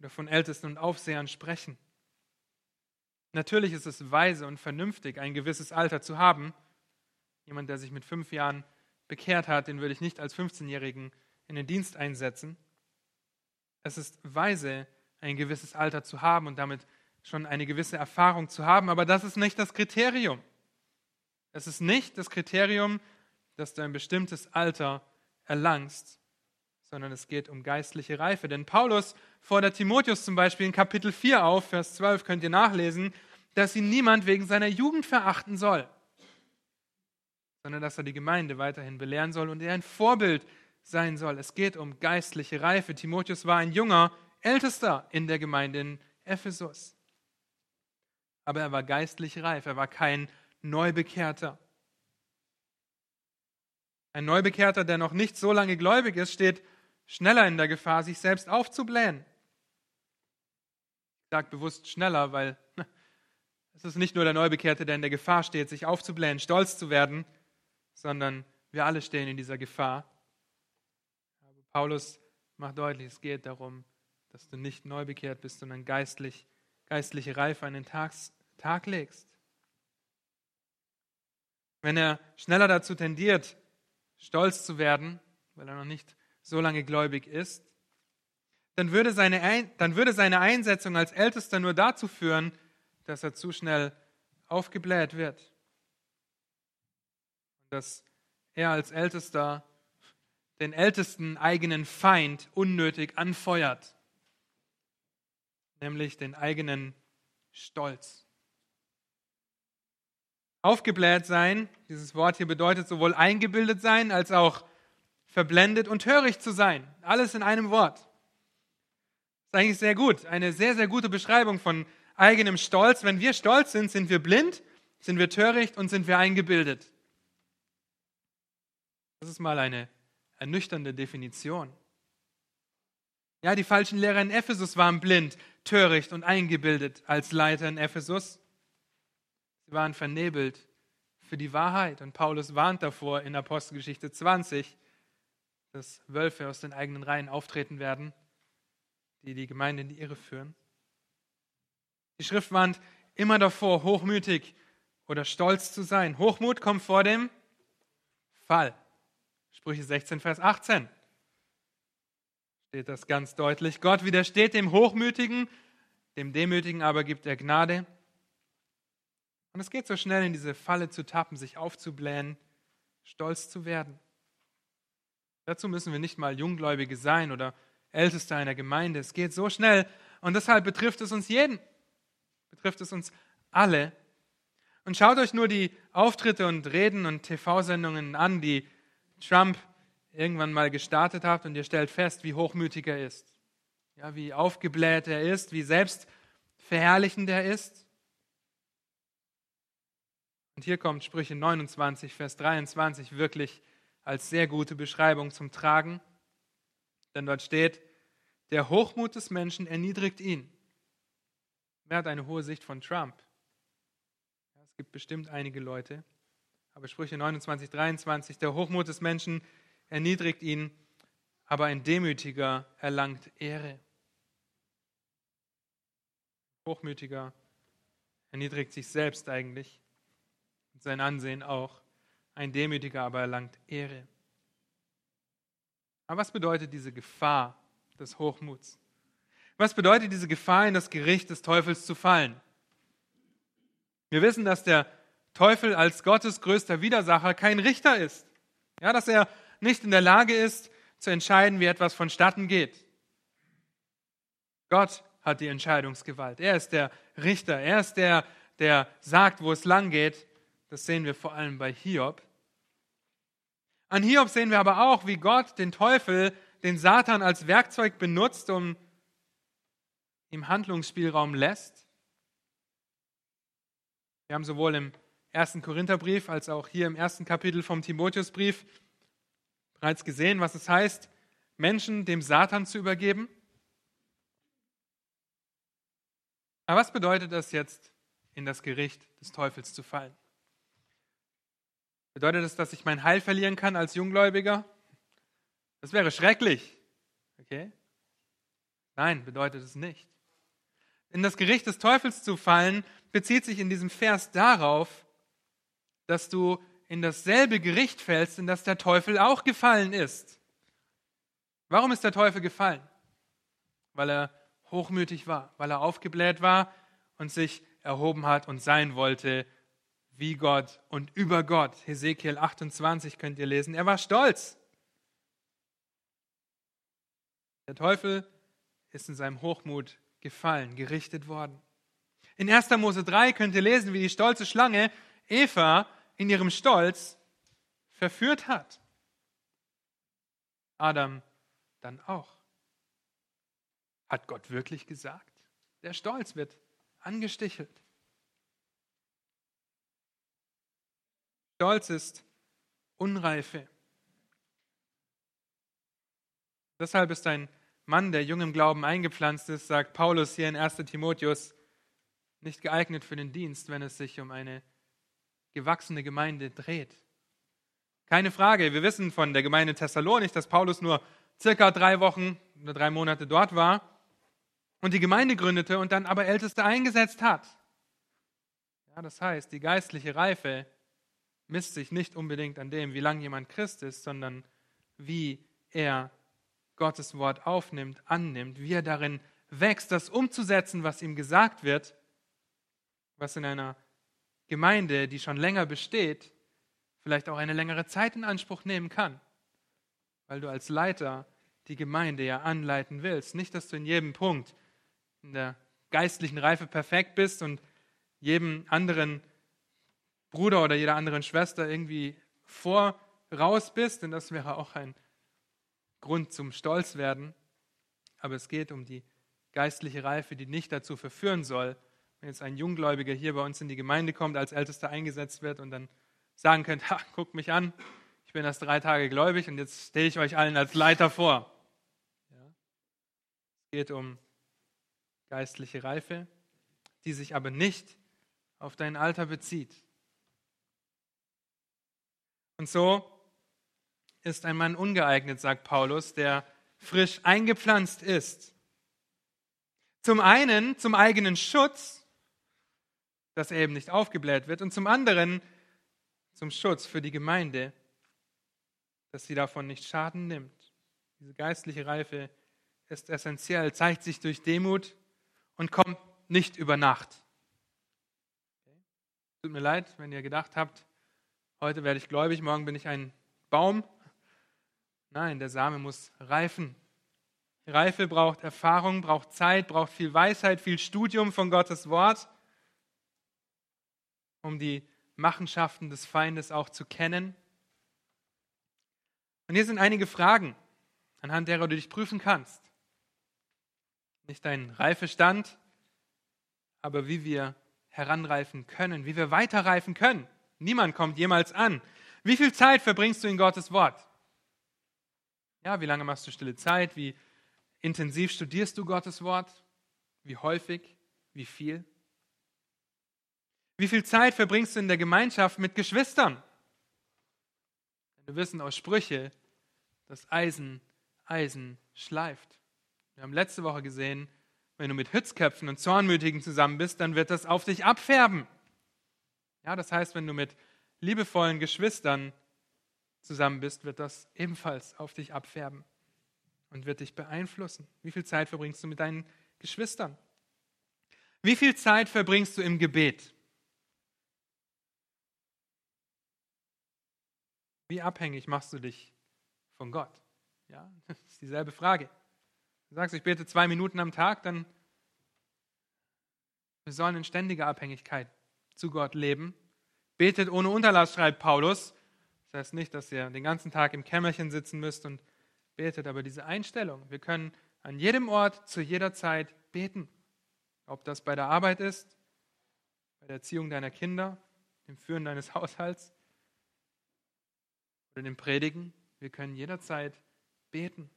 oder von Ältesten und Aufsehern sprechen. Natürlich ist es weise und vernünftig, ein gewisses Alter zu haben. Jemand, der sich mit fünf Jahren bekehrt hat, den würde ich nicht als 15-Jährigen in den Dienst einsetzen. Es ist weise, ein gewisses Alter zu haben und damit schon eine gewisse Erfahrung zu haben, aber das ist nicht das Kriterium. Es ist nicht das Kriterium, dass du ein bestimmtes Alter erlangst, sondern es geht um geistliche Reife. Denn Paulus fordert Timotheus zum Beispiel in Kapitel 4 auf, Vers 12 könnt ihr nachlesen, dass ihn niemand wegen seiner Jugend verachten soll, sondern dass er die Gemeinde weiterhin belehren soll und er ein Vorbild sein soll. Es geht um geistliche Reife. Timotheus war ein junger Ältester in der Gemeinde in Ephesus. Aber er war geistlich reif, er war kein Neubekehrter. Ein Neubekehrter, der noch nicht so lange gläubig ist, steht schneller in der Gefahr, sich selbst aufzublähen. Ich sage bewusst schneller, weil es ist nicht nur der Neubekehrte, der in der Gefahr steht, sich aufzublähen, stolz zu werden, sondern wir alle stehen in dieser Gefahr. Paulus macht deutlich, es geht darum, dass du nicht neu bekehrt bist, sondern geistlich, geistliche Reife an den Tag, Tag legst. Wenn er schneller dazu tendiert, stolz zu werden, weil er noch nicht so lange gläubig ist, dann würde seine, dann würde seine Einsetzung als Ältester nur dazu führen, dass er zu schnell aufgebläht wird. Dass er als Ältester den ältesten eigenen Feind unnötig anfeuert, nämlich den eigenen Stolz. Aufgebläht sein, dieses Wort hier bedeutet sowohl eingebildet sein als auch verblendet und töricht zu sein. Alles in einem Wort. Das ist eigentlich sehr gut. Eine sehr, sehr gute Beschreibung von eigenem Stolz. Wenn wir stolz sind, sind wir blind, sind wir töricht und sind wir eingebildet. Das ist mal eine ernüchternde Definition. Ja, die falschen Lehrer in Ephesus waren blind, töricht und eingebildet als Leiter in Ephesus. Sie waren vernebelt für die Wahrheit. Und Paulus warnt davor in Apostelgeschichte 20, dass Wölfe aus den eigenen Reihen auftreten werden, die die Gemeinde in die Irre führen. Die Schrift warnt immer davor, hochmütig oder stolz zu sein. Hochmut kommt vor dem Fall. Sprüche 16, Vers 18 steht das ganz deutlich. Gott widersteht dem Hochmütigen, dem Demütigen aber gibt er Gnade. Und es geht so schnell in diese Falle zu tappen, sich aufzublähen, stolz zu werden. Dazu müssen wir nicht mal Junggläubige sein oder Älteste einer Gemeinde. Es geht so schnell und deshalb betrifft es uns jeden, betrifft es uns alle. Und schaut euch nur die Auftritte und Reden und TV-Sendungen an, die Trump irgendwann mal gestartet hat und ihr stellt fest, wie hochmütig er ist. Ja, wie aufgebläht er ist, wie selbstverherrlichend er ist. Und hier kommt Sprüche 29, Vers 23 wirklich als sehr gute Beschreibung zum Tragen. Denn dort steht, der Hochmut des Menschen erniedrigt ihn. Wer hat eine hohe Sicht von Trump? Es gibt bestimmt einige Leute. Aber Sprüche 29, 23, der Hochmut des Menschen erniedrigt ihn, aber ein Demütiger erlangt Ehre. Hochmütiger erniedrigt sich selbst eigentlich sein Ansehen auch. Ein Demütiger aber erlangt Ehre. Aber was bedeutet diese Gefahr des Hochmuts? Was bedeutet diese Gefahr, in das Gericht des Teufels zu fallen? Wir wissen, dass der Teufel als Gottes größter Widersacher kein Richter ist. Ja, dass er nicht in der Lage ist, zu entscheiden, wie etwas vonstatten geht. Gott hat die Entscheidungsgewalt. Er ist der Richter. Er ist der, der sagt, wo es lang geht. Das sehen wir vor allem bei Hiob. An Hiob sehen wir aber auch, wie Gott den Teufel, den Satan als Werkzeug benutzt, um ihm Handlungsspielraum lässt. Wir haben sowohl im ersten Korintherbrief als auch hier im ersten Kapitel vom Timotheusbrief bereits gesehen, was es heißt, Menschen dem Satan zu übergeben. Aber was bedeutet das jetzt, in das Gericht des Teufels zu fallen? Bedeutet das, dass ich mein Heil verlieren kann als Junggläubiger? Das wäre schrecklich. Okay? Nein, bedeutet es nicht. In das Gericht des Teufels zu fallen, bezieht sich in diesem Vers darauf, dass du in dasselbe Gericht fällst, in das der Teufel auch gefallen ist. Warum ist der Teufel gefallen? Weil er hochmütig war, weil er aufgebläht war und sich erhoben hat und sein wollte wie Gott und über Gott. Hesekiel 28 könnt ihr lesen. Er war stolz. Der Teufel ist in seinem Hochmut gefallen, gerichtet worden. In 1. Mose 3 könnt ihr lesen, wie die stolze Schlange Eva in ihrem Stolz verführt hat. Adam dann auch. Hat Gott wirklich gesagt? Der Stolz wird angestichelt. Stolz ist Unreife. Deshalb ist ein Mann, der jung im Glauben eingepflanzt ist, sagt Paulus hier in 1 Timotheus, nicht geeignet für den Dienst, wenn es sich um eine gewachsene Gemeinde dreht. Keine Frage, wir wissen von der Gemeinde Thessalonik, dass Paulus nur circa drei Wochen oder drei Monate dort war und die Gemeinde gründete und dann aber Älteste eingesetzt hat. Ja, das heißt, die geistliche Reife misst sich nicht unbedingt an dem, wie lange jemand Christ ist, sondern wie er Gottes Wort aufnimmt, annimmt, wie er darin wächst, das umzusetzen, was ihm gesagt wird, was in einer Gemeinde, die schon länger besteht, vielleicht auch eine längere Zeit in Anspruch nehmen kann, weil du als Leiter die Gemeinde ja anleiten willst. Nicht, dass du in jedem Punkt in der geistlichen Reife perfekt bist und jedem anderen Bruder oder jeder anderen Schwester irgendwie voraus bist, denn das wäre auch ein Grund zum Stolzwerden. Aber es geht um die geistliche Reife, die nicht dazu verführen soll, wenn jetzt ein Junggläubiger hier bei uns in die Gemeinde kommt, als Ältester eingesetzt wird und dann sagen könnt, ha, guckt mich an, ich bin erst drei Tage gläubig und jetzt stelle ich euch allen als Leiter vor. Ja. Es geht um geistliche Reife, die sich aber nicht auf dein Alter bezieht. Und so ist ein Mann ungeeignet, sagt Paulus, der frisch eingepflanzt ist. Zum einen zum eigenen Schutz, dass er eben nicht aufgebläht wird, und zum anderen zum Schutz für die Gemeinde, dass sie davon nicht Schaden nimmt. Diese geistliche Reife ist essentiell, zeigt sich durch Demut und kommt nicht über Nacht. Tut mir leid, wenn ihr gedacht habt, heute werde ich gläubig, morgen bin ich ein Baum. Nein, der Same muss reifen. Reife braucht Erfahrung, braucht Zeit, braucht viel Weisheit, viel Studium von Gottes Wort, um die Machenschaften des Feindes auch zu kennen. Und hier sind einige Fragen, anhand derer du dich prüfen kannst. Nicht dein Reifestand, aber wie wir heranreifen können, wie wir weiterreifen können. Niemand kommt jemals an. Wie viel Zeit verbringst du in Gottes Wort? Ja, wie lange machst du stille Zeit? Wie intensiv studierst du Gottes Wort? Wie häufig? Wie viel? Wie viel Zeit verbringst du in der Gemeinschaft mit Geschwistern? Wir wissen aus Sprüche, dass Eisen Eisen schleift. Wir haben letzte Woche gesehen, wenn du mit Hitzköpfen und Zornmütigen zusammen bist, dann wird das auf dich abfärben. Ja, das heißt, wenn du mit liebevollen Geschwistern zusammen bist, wird das ebenfalls auf dich abfärben und wird dich beeinflussen. Wie viel Zeit verbringst du mit deinen Geschwistern? Wie viel Zeit verbringst du im Gebet? Wie abhängig machst du dich von Gott? Ja, das ist dieselbe Frage. Du sagst, ich bete zwei Minuten am Tag, dann wir sollen in ständiger Abhängigkeit zu Gott leben. Betet ohne Unterlass, schreibt Paulus. Das heißt nicht, dass ihr den ganzen Tag im Kämmerchen sitzen müsst und betet, aber diese Einstellung, wir können an jedem Ort zu jeder Zeit beten. Ob das bei der Arbeit ist, bei der Erziehung deiner Kinder, dem Führen deines Haushalts oder dem Predigen. Wir können jederzeit beten.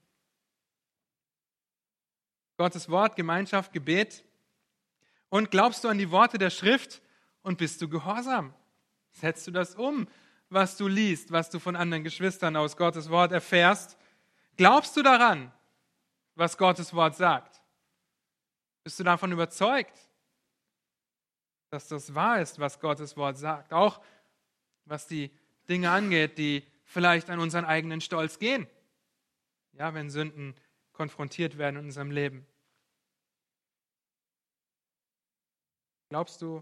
Gottes Wort, Gemeinschaft, Gebet. Und glaubst du an die Worte der Schrift und bist du gehorsam? Setzt du das um, was du liest, was du von anderen Geschwistern aus Gottes Wort erfährst? Glaubst du daran, was Gottes Wort sagt? Bist du davon überzeugt, dass das wahr ist, was Gottes Wort sagt? Auch was die Dinge angeht, die vielleicht an unseren eigenen Stolz gehen. Ja, wenn Sünden konfrontiert werden in unserem Leben. Glaubst du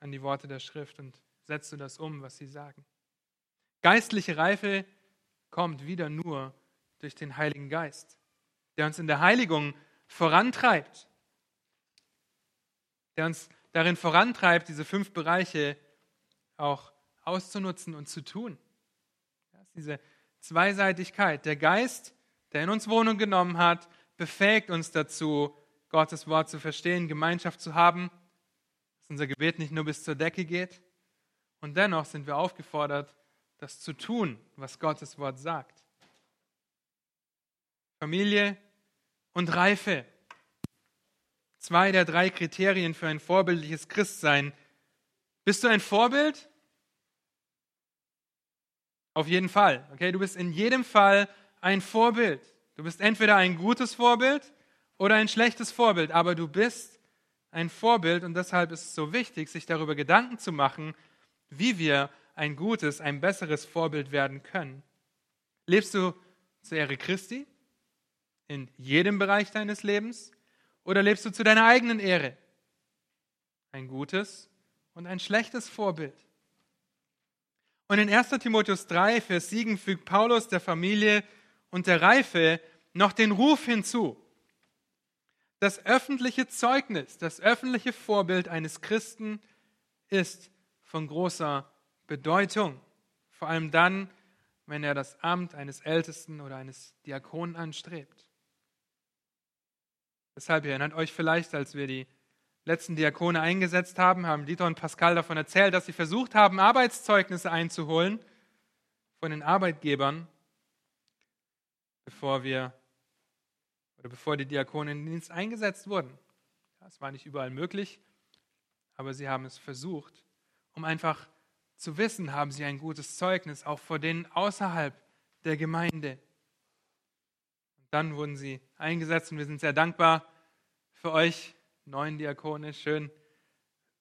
an die Worte der Schrift und setzt du das um, was sie sagen? Geistliche Reife kommt wieder nur durch den Heiligen Geist, der uns in der Heiligung vorantreibt, der uns darin vorantreibt, diese fünf Bereiche auch auszunutzen und zu tun. Diese Zweiseitigkeit. Der Geist, der in uns Wohnung genommen hat, befähigt uns dazu, Gottes Wort zu verstehen, Gemeinschaft zu haben dass unser Gebet nicht nur bis zur Decke geht. Und dennoch sind wir aufgefordert, das zu tun, was Gottes Wort sagt. Familie und Reife. Zwei der drei Kriterien für ein vorbildliches Christsein. Bist du ein Vorbild? Auf jeden Fall. Okay, du bist in jedem Fall ein Vorbild. Du bist entweder ein gutes Vorbild oder ein schlechtes Vorbild, aber du bist ein Vorbild und deshalb ist es so wichtig, sich darüber Gedanken zu machen, wie wir ein gutes, ein besseres Vorbild werden können. Lebst du zur Ehre Christi in jedem Bereich deines Lebens oder lebst du zu deiner eigenen Ehre? Ein gutes und ein schlechtes Vorbild. Und in 1 Timotheus 3, Vers 7 fügt Paulus der Familie und der Reife noch den Ruf hinzu. Das öffentliche Zeugnis, das öffentliche Vorbild eines Christen ist von großer Bedeutung. Vor allem dann, wenn er das Amt eines Ältesten oder eines Diakonen anstrebt. Deshalb erinnert euch vielleicht, als wir die letzten Diakone eingesetzt haben, haben Dieter und Pascal davon erzählt, dass sie versucht haben, Arbeitszeugnisse einzuholen von den Arbeitgebern, bevor wir oder bevor die Diakone in den Dienst eingesetzt wurden. Das war nicht überall möglich, aber sie haben es versucht, um einfach zu wissen, haben sie ein gutes Zeugnis, auch vor denen außerhalb der Gemeinde. Und dann wurden sie eingesetzt und wir sind sehr dankbar für euch, neuen Diakone. Schön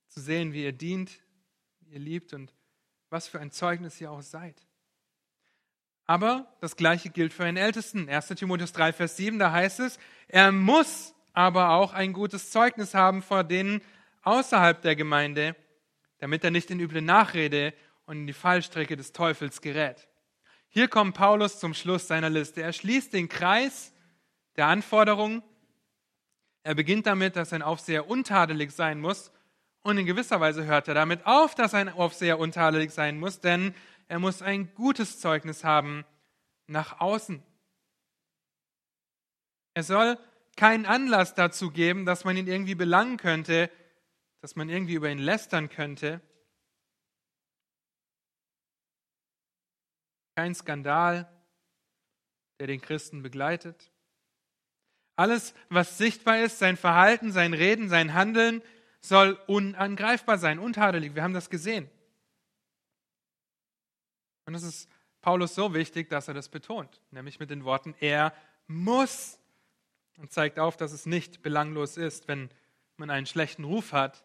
zu sehen, wie ihr dient, wie ihr liebt und was für ein Zeugnis ihr auch seid. Aber das Gleiche gilt für einen Ältesten. 1 Timotheus 3, Vers 7, da heißt es, er muss aber auch ein gutes Zeugnis haben vor denen außerhalb der Gemeinde, damit er nicht in üble Nachrede und in die Fallstrecke des Teufels gerät. Hier kommt Paulus zum Schluss seiner Liste. Er schließt den Kreis der Anforderungen er beginnt damit, dass ein Aufseher untadelig sein muss. Und in gewisser Weise hört er damit auf, dass ein Aufseher untadelig sein muss, denn er muss ein gutes Zeugnis haben nach außen. Er soll keinen Anlass dazu geben, dass man ihn irgendwie belangen könnte, dass man irgendwie über ihn lästern könnte. Kein Skandal, der den Christen begleitet. Alles, was sichtbar ist, sein Verhalten, sein Reden, sein Handeln, soll unangreifbar sein, untadelig. Wir haben das gesehen. Und es ist Paulus so wichtig, dass er das betont, nämlich mit den Worten, er muss und zeigt auf, dass es nicht belanglos ist, wenn man einen schlechten Ruf hat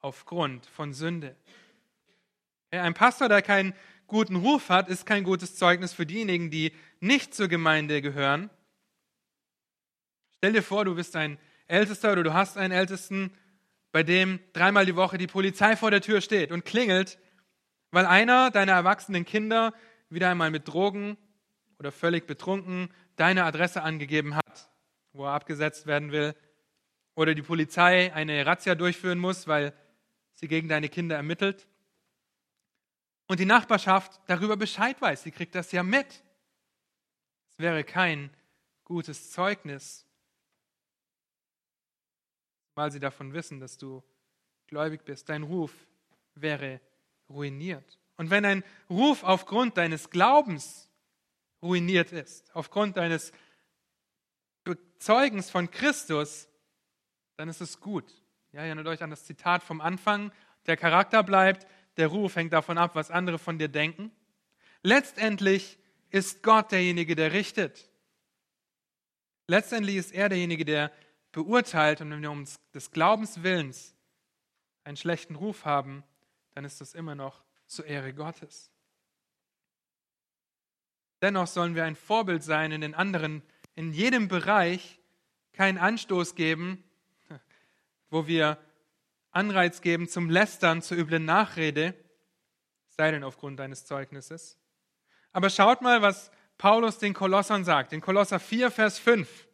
aufgrund von Sünde. Ein Pastor, der keinen guten Ruf hat, ist kein gutes Zeugnis für diejenigen, die nicht zur Gemeinde gehören Stell dir vor, du bist ein Ältester oder du hast einen Ältesten, bei dem dreimal die Woche die Polizei vor der Tür steht und klingelt, weil einer deiner erwachsenen Kinder wieder einmal mit Drogen oder völlig betrunken deine Adresse angegeben hat, wo er abgesetzt werden will, oder die Polizei eine Razzia durchführen muss, weil sie gegen deine Kinder ermittelt. Und die Nachbarschaft darüber Bescheid weiß, sie kriegt das ja mit. Es wäre kein gutes Zeugnis weil sie davon wissen, dass du gläubig bist. Dein Ruf wäre ruiniert. Und wenn ein Ruf aufgrund deines Glaubens ruiniert ist, aufgrund deines Bezeugens von Christus, dann ist es gut. Ja, erinnert euch an das Zitat vom Anfang. Der Charakter bleibt, der Ruf hängt davon ab, was andere von dir denken. Letztendlich ist Gott derjenige, der richtet. Letztendlich ist er derjenige, der beurteilt und wenn wir um des Glaubens Willens einen schlechten Ruf haben, dann ist das immer noch zur Ehre Gottes. Dennoch sollen wir ein Vorbild sein in den anderen, in jedem Bereich keinen Anstoß geben, wo wir Anreiz geben zum Lästern, zur üblen Nachrede, sei denn aufgrund deines Zeugnisses. Aber schaut mal, was Paulus den Kolossern sagt. In Kolosser 4, Vers 5.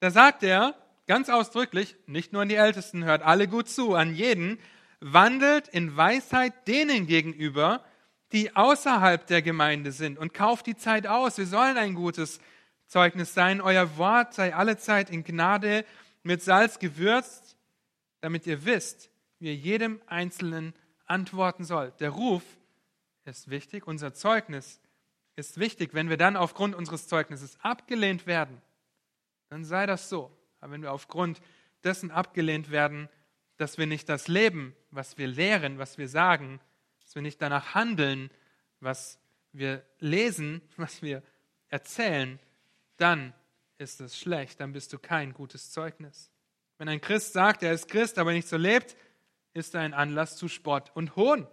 Da sagt er ganz ausdrücklich, nicht nur an die Ältesten, hört alle gut zu, an jeden, wandelt in Weisheit denen gegenüber, die außerhalb der Gemeinde sind und kauft die Zeit aus. Wir sollen ein gutes Zeugnis sein. Euer Wort sei allezeit in Gnade mit Salz gewürzt, damit ihr wisst, wie ihr jedem Einzelnen antworten sollt. Der Ruf ist wichtig, unser Zeugnis ist wichtig. Wenn wir dann aufgrund unseres Zeugnisses abgelehnt werden, dann sei das so. Aber wenn wir aufgrund dessen abgelehnt werden, dass wir nicht das leben, was wir lehren, was wir sagen, dass wir nicht danach handeln, was wir lesen, was wir erzählen, dann ist es schlecht, dann bist du kein gutes Zeugnis. Wenn ein Christ sagt, er ist Christ, aber nicht so lebt, ist er ein Anlass zu Spott und Hohn.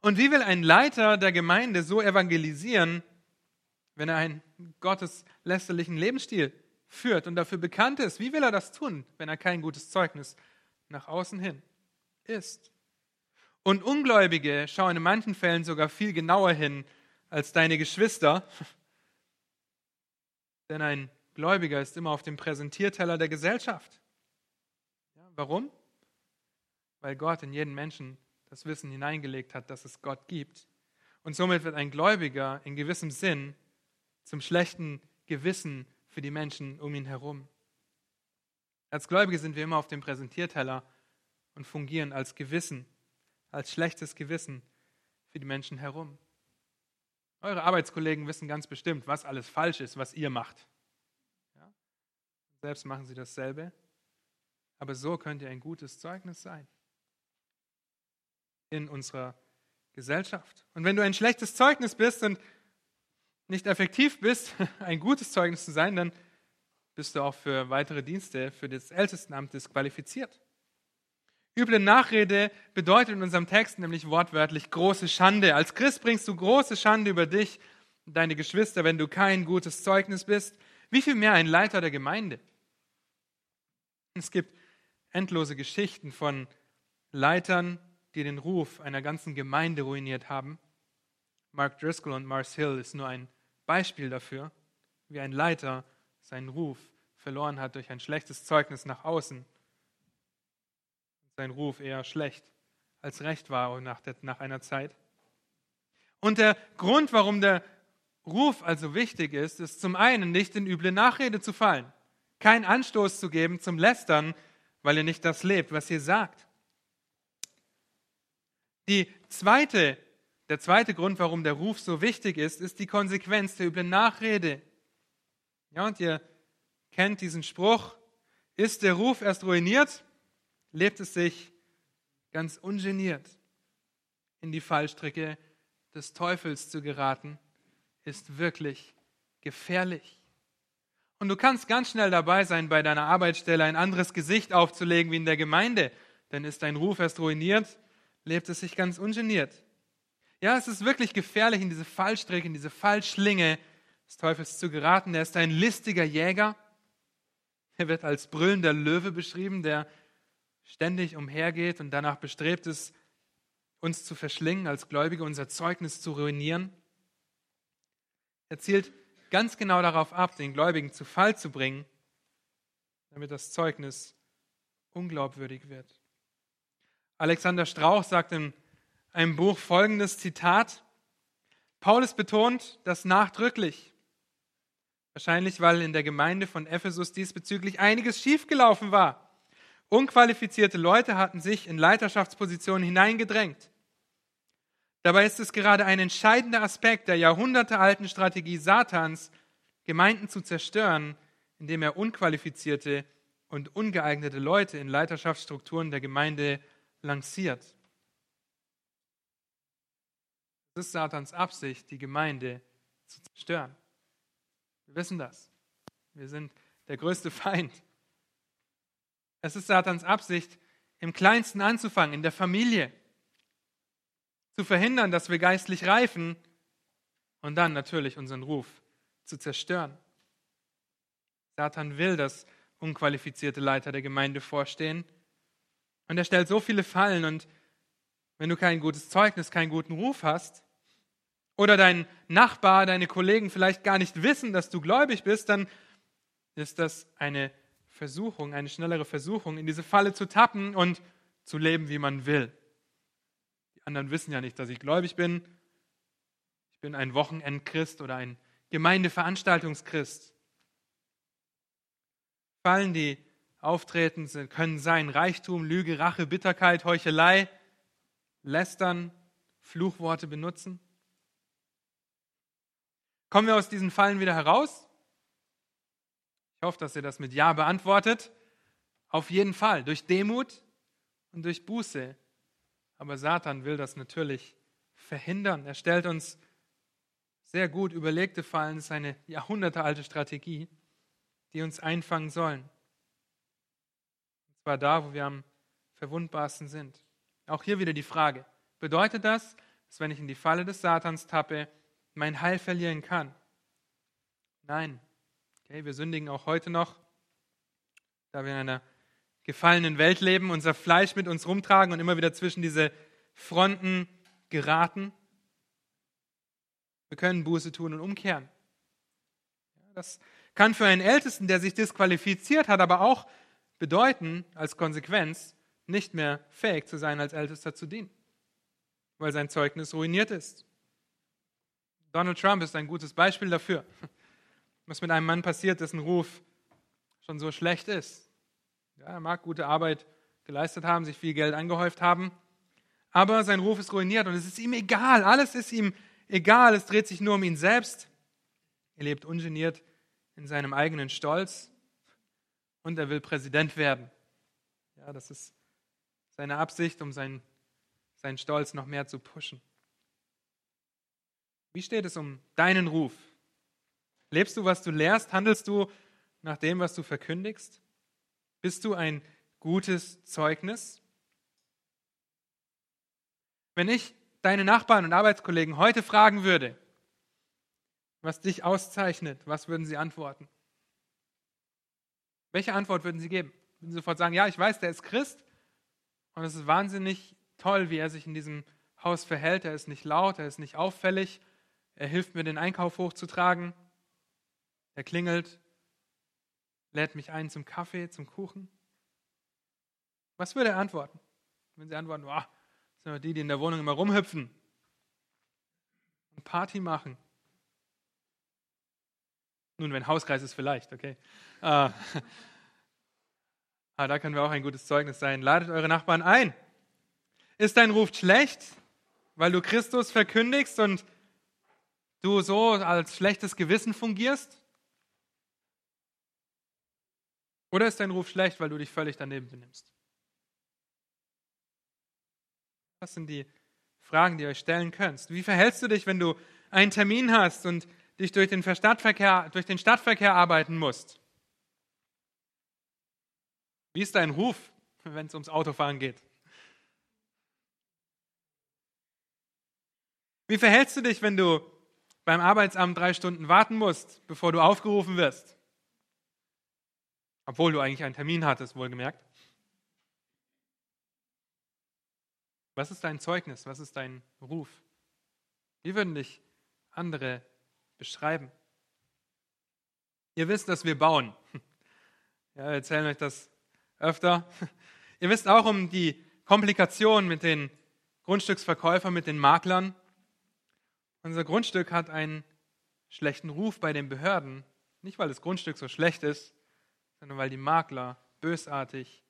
Und wie will ein Leiter der Gemeinde so evangelisieren, wenn er einen gotteslästerlichen Lebensstil führt und dafür bekannt ist? Wie will er das tun, wenn er kein gutes Zeugnis nach außen hin ist? Und Ungläubige schauen in manchen Fällen sogar viel genauer hin als deine Geschwister, denn ein Gläubiger ist immer auf dem Präsentierteller der Gesellschaft. Ja, warum? Weil Gott in jeden Menschen das Wissen hineingelegt hat, dass es Gott gibt. Und somit wird ein Gläubiger in gewissem Sinn zum schlechten Gewissen für die Menschen um ihn herum. Als Gläubige sind wir immer auf dem Präsentierteller und fungieren als Gewissen, als schlechtes Gewissen für die Menschen herum. Eure Arbeitskollegen wissen ganz bestimmt, was alles falsch ist, was ihr macht. Ja? Selbst machen sie dasselbe. Aber so könnt ihr ein gutes Zeugnis sein in unserer Gesellschaft. Und wenn du ein schlechtes Zeugnis bist und nicht effektiv bist, ein gutes Zeugnis zu sein, dann bist du auch für weitere Dienste, für das Ältestenamt disqualifiziert. Üble Nachrede bedeutet in unserem Text nämlich wortwörtlich große Schande. Als Christ bringst du große Schande über dich und deine Geschwister, wenn du kein gutes Zeugnis bist. Wie viel mehr ein Leiter der Gemeinde? Es gibt endlose Geschichten von Leitern, die den Ruf einer ganzen Gemeinde ruiniert haben. Mark Driscoll und Mars Hill ist nur ein Beispiel dafür, wie ein Leiter seinen Ruf verloren hat durch ein schlechtes Zeugnis nach außen. Sein Ruf eher schlecht als recht war nach, der, nach einer Zeit. Und der Grund, warum der Ruf also wichtig ist, ist zum einen nicht in üble Nachrede zu fallen, keinen Anstoß zu geben zum Lästern, weil ihr nicht das lebt, was ihr sagt. Die zweite, der zweite Grund, warum der Ruf so wichtig ist, ist die Konsequenz der üblen Nachrede. Ja, und ihr kennt diesen Spruch, ist der Ruf erst ruiniert, lebt es sich ganz ungeniert. In die Fallstricke des Teufels zu geraten, ist wirklich gefährlich. Und du kannst ganz schnell dabei sein, bei deiner Arbeitsstelle ein anderes Gesicht aufzulegen wie in der Gemeinde. Denn ist dein Ruf erst ruiniert, lebt es sich ganz ungeniert. Ja, es ist wirklich gefährlich, in diese Fallstrecke, in diese Fallschlinge des Teufels zu geraten. Er ist ein listiger Jäger. Er wird als brüllender Löwe beschrieben, der ständig umhergeht und danach bestrebt ist, uns zu verschlingen, als Gläubige unser Zeugnis zu ruinieren. Er zielt ganz genau darauf ab, den Gläubigen zu Fall zu bringen, damit das Zeugnis unglaubwürdig wird. Alexander Strauch sagt in einem Buch folgendes Zitat. Paulus betont das nachdrücklich. Wahrscheinlich, weil in der Gemeinde von Ephesus diesbezüglich einiges schiefgelaufen war. Unqualifizierte Leute hatten sich in Leiterschaftspositionen hineingedrängt. Dabei ist es gerade ein entscheidender Aspekt der jahrhundertealten Strategie Satans, Gemeinden zu zerstören, indem er unqualifizierte und ungeeignete Leute in Leiterschaftsstrukturen der Gemeinde lanciert. Es ist Satans Absicht, die Gemeinde zu zerstören. Wir wissen das. Wir sind der größte Feind. Es ist Satans Absicht, im Kleinsten anzufangen, in der Familie, zu verhindern, dass wir geistlich reifen und dann natürlich unseren Ruf zu zerstören. Satan will, dass unqualifizierte Leiter der Gemeinde vorstehen und er stellt so viele Fallen und wenn du kein gutes Zeugnis, keinen guten Ruf hast, oder dein Nachbar, deine Kollegen vielleicht gar nicht wissen, dass du gläubig bist, dann ist das eine Versuchung, eine schnellere Versuchung, in diese Falle zu tappen und zu leben, wie man will. Die anderen wissen ja nicht, dass ich gläubig bin. Ich bin ein Wochenendchrist oder ein Gemeindeveranstaltungschrist. Fallen, die auftreten können sein Reichtum, Lüge, Rache, Bitterkeit, Heuchelei, Lästern, Fluchworte benutzen. Kommen wir aus diesen Fallen wieder heraus? Ich hoffe, dass ihr das mit Ja beantwortet. Auf jeden Fall, durch Demut und durch Buße. Aber Satan will das natürlich verhindern. Er stellt uns sehr gut überlegte Fallen ist eine jahrhundertealte Strategie, die uns einfangen sollen. Und zwar da, wo wir am verwundbarsten sind. Auch hier wieder die Frage, bedeutet das, dass wenn ich in die Falle des Satans tappe, mein Heil verlieren kann? Nein. Okay, wir sündigen auch heute noch, da wir in einer gefallenen Welt leben, unser Fleisch mit uns rumtragen und immer wieder zwischen diese Fronten geraten. Wir können Buße tun und umkehren. Das kann für einen Ältesten, der sich disqualifiziert hat, aber auch bedeuten, als Konsequenz, nicht mehr fähig zu sein, als Ältester zu dienen, weil sein Zeugnis ruiniert ist. Donald Trump ist ein gutes Beispiel dafür, was mit einem Mann passiert, dessen Ruf schon so schlecht ist. Ja, er mag gute Arbeit geleistet haben, sich viel Geld angehäuft haben, aber sein Ruf ist ruiniert und es ist ihm egal, alles ist ihm egal, es dreht sich nur um ihn selbst. Er lebt ungeniert in seinem eigenen Stolz und er will Präsident werden. Ja, das ist seine Absicht, um seinen, seinen Stolz noch mehr zu pushen. Wie steht es um deinen Ruf? Lebst du, was du lehrst? Handelst du nach dem, was du verkündigst? Bist du ein gutes Zeugnis? Wenn ich deine Nachbarn und Arbeitskollegen heute fragen würde, was dich auszeichnet, was würden sie antworten? Welche Antwort würden sie geben? Würden sie sofort sagen, ja, ich weiß, der ist Christ und es ist wahnsinnig toll, wie er sich in diesem Haus verhält. Er ist nicht laut, er ist nicht auffällig, er hilft mir, den Einkauf hochzutragen, er klingelt, lädt mich ein zum Kaffee, zum Kuchen. Was würde er antworten? Wenn sie antworten, oh, das sind die, die in der Wohnung immer rumhüpfen und Party machen. Nun, wenn Hauskreis ist, vielleicht, okay. Äh, aber da können wir auch ein gutes Zeugnis sein. Ladet eure Nachbarn ein. Ist dein Ruf schlecht, weil du Christus verkündigst und du so als schlechtes Gewissen fungierst? Oder ist dein Ruf schlecht, weil du dich völlig daneben benimmst? Das sind die Fragen, die ihr euch stellen könnt. Wie verhältst du dich, wenn du einen Termin hast und dich durch den Stadtverkehr, durch den Stadtverkehr arbeiten musst? Wie ist dein Ruf, wenn es ums Autofahren geht? Wie verhältst du dich, wenn du beim Arbeitsamt drei Stunden warten musst, bevor du aufgerufen wirst? Obwohl du eigentlich einen Termin hattest, wohlgemerkt. Was ist dein Zeugnis? Was ist dein Ruf? Wie würden dich andere beschreiben? Ihr wisst, dass wir bauen. Ja, wir erzählen euch das öfter. Ihr wisst auch um die Komplikationen mit den Grundstücksverkäufern, mit den Maklern. Unser Grundstück hat einen schlechten Ruf bei den Behörden. Nicht, weil das Grundstück so schlecht ist, sondern weil die Makler bösartig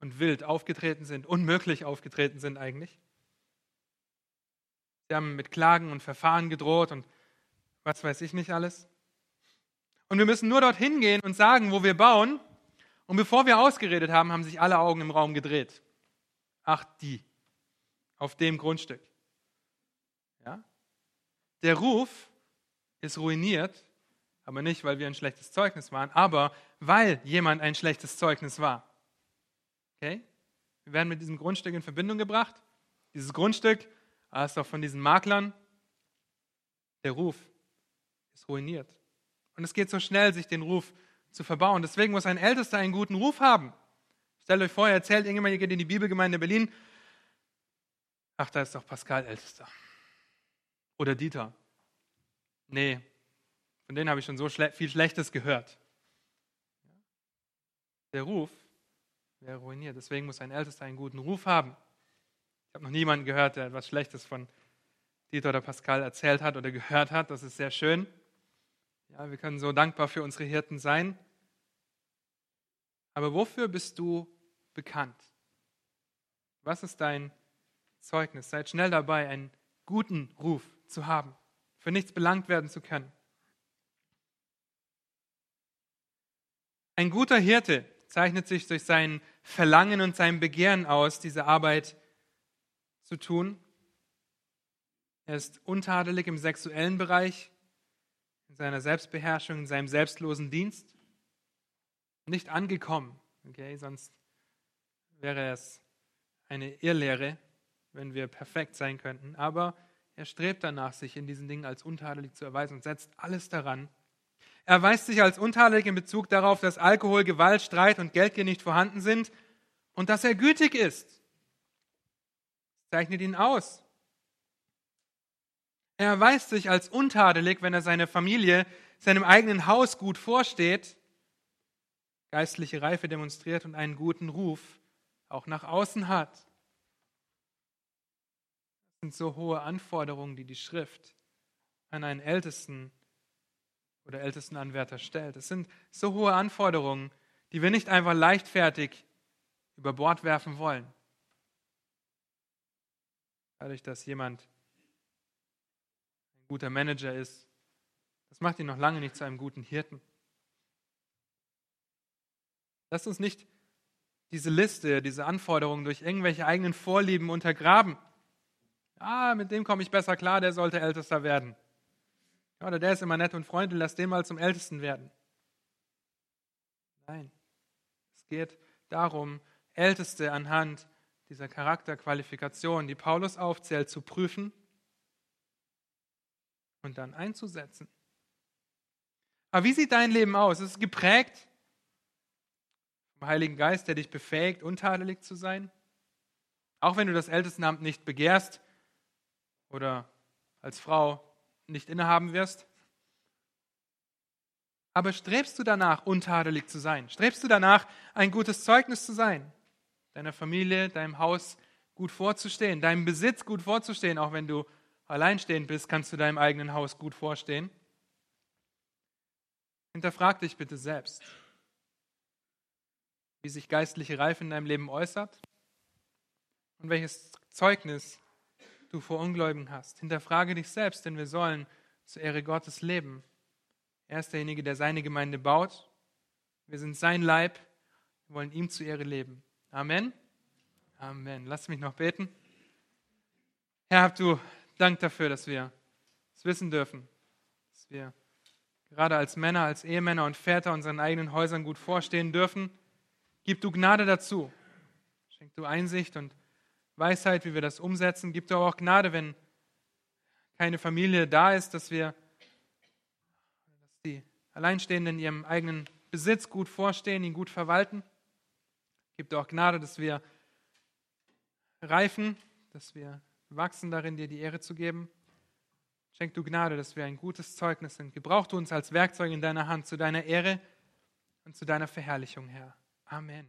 und wild aufgetreten sind, unmöglich aufgetreten sind eigentlich. Sie haben mit Klagen und Verfahren gedroht und was weiß ich nicht alles. Und wir müssen nur dorthin gehen und sagen, wo wir bauen. Und bevor wir ausgeredet haben, haben sich alle Augen im Raum gedreht. Ach, die. Auf dem Grundstück. Der Ruf ist ruiniert aber nicht, weil wir ein schlechtes Zeugnis waren, aber weil jemand ein schlechtes Zeugnis war. Okay? Wir werden mit diesem Grundstück in Verbindung gebracht. Dieses Grundstück ah, ist auch von diesen Maklern. Der Ruf ist ruiniert. Und es geht so schnell, sich den Ruf zu verbauen. Deswegen muss ein Ältester einen guten Ruf haben. Stellt euch vor, er erzählt irgendjemand, ihr geht in die Bibelgemeinde Berlin. Ach, da ist doch Pascal Ältester. Oder Dieter. Nee, von denen habe ich schon so viel Schlechtes gehört. Der Ruf wäre ruiniert. Deswegen muss ein Ältester einen guten Ruf haben. Ich habe noch niemanden gehört, der etwas Schlechtes von Dieter oder Pascal erzählt hat oder gehört hat. Das ist sehr schön. Ja, wir können so dankbar für unsere Hirten sein. Aber wofür bist du bekannt? Was ist dein Zeugnis? Seid schnell dabei, einen guten Ruf zu haben, für nichts belangt werden zu können. Ein guter Hirte zeichnet sich durch sein Verlangen und sein Begehren aus, diese Arbeit zu tun. Er ist untadelig im sexuellen Bereich, in seiner Selbstbeherrschung, in seinem selbstlosen Dienst. Nicht angekommen, okay, sonst wäre es eine Irrlehre, wenn wir perfekt sein könnten. Aber er strebt danach, sich in diesen Dingen als untadelig zu erweisen und setzt alles daran. Er erweist sich als untadelig in Bezug darauf, dass Alkohol, Gewalt, Streit und Geldgier nicht vorhanden sind und dass er gütig ist. Zeichnet ihn aus. Er erweist sich als untadelig, wenn er seine Familie, seinem eigenen Haus gut vorsteht, geistliche Reife demonstriert und einen guten Ruf auch nach außen hat. Sind so hohe Anforderungen, die die Schrift an einen Ältesten oder Ältestenanwärter stellt. Das sind so hohe Anforderungen, die wir nicht einfach leichtfertig über Bord werfen wollen. Dadurch, dass jemand ein guter Manager ist, das macht ihn noch lange nicht zu einem guten Hirten. Lasst uns nicht diese Liste, diese Anforderungen durch irgendwelche eigenen Vorlieben untergraben. Ah, mit dem komme ich besser klar, der sollte Ältester werden. Oder der ist immer nett und freundlich, lass den mal zum Ältesten werden. Nein, es geht darum, Älteste anhand dieser Charakterqualifikation, die Paulus aufzählt, zu prüfen und dann einzusetzen. Aber wie sieht dein Leben aus? Ist es geprägt vom Heiligen Geist, der dich befähigt, untadelig zu sein? Auch wenn du das Ältestenamt nicht begehrst oder als Frau nicht innehaben wirst? Aber strebst du danach, untadelig zu sein? Strebst du danach, ein gutes Zeugnis zu sein? Deiner Familie, deinem Haus gut vorzustehen, deinem Besitz gut vorzustehen, auch wenn du alleinstehend bist, kannst du deinem eigenen Haus gut vorstehen. Hinterfrag dich bitte selbst, wie sich geistliche Reife in deinem Leben äußert und welches Zeugnis du vor Ungläubigen hast. Hinterfrage dich selbst, denn wir sollen zur Ehre Gottes leben. Er ist derjenige, der seine Gemeinde baut. Wir sind sein Leib. Wir wollen ihm zu Ehre leben. Amen. Amen. Lass mich noch beten. Herr, hab du Dank dafür, dass wir es wissen dürfen, dass wir gerade als Männer, als Ehemänner und Väter unseren eigenen Häusern gut vorstehen dürfen. Gib du Gnade dazu. Schenk du Einsicht und Weisheit, wie wir das umsetzen. Gib aber auch Gnade, wenn keine Familie da ist, dass wir, dass die Alleinstehenden in ihrem eigenen Besitz gut vorstehen, ihn gut verwalten. Gib auch Gnade, dass wir reifen, dass wir wachsen darin, dir die Ehre zu geben. Schenk du Gnade, dass wir ein gutes Zeugnis sind. Gebrauch du uns als Werkzeug in deiner Hand zu deiner Ehre und zu deiner Verherrlichung, Herr. Amen.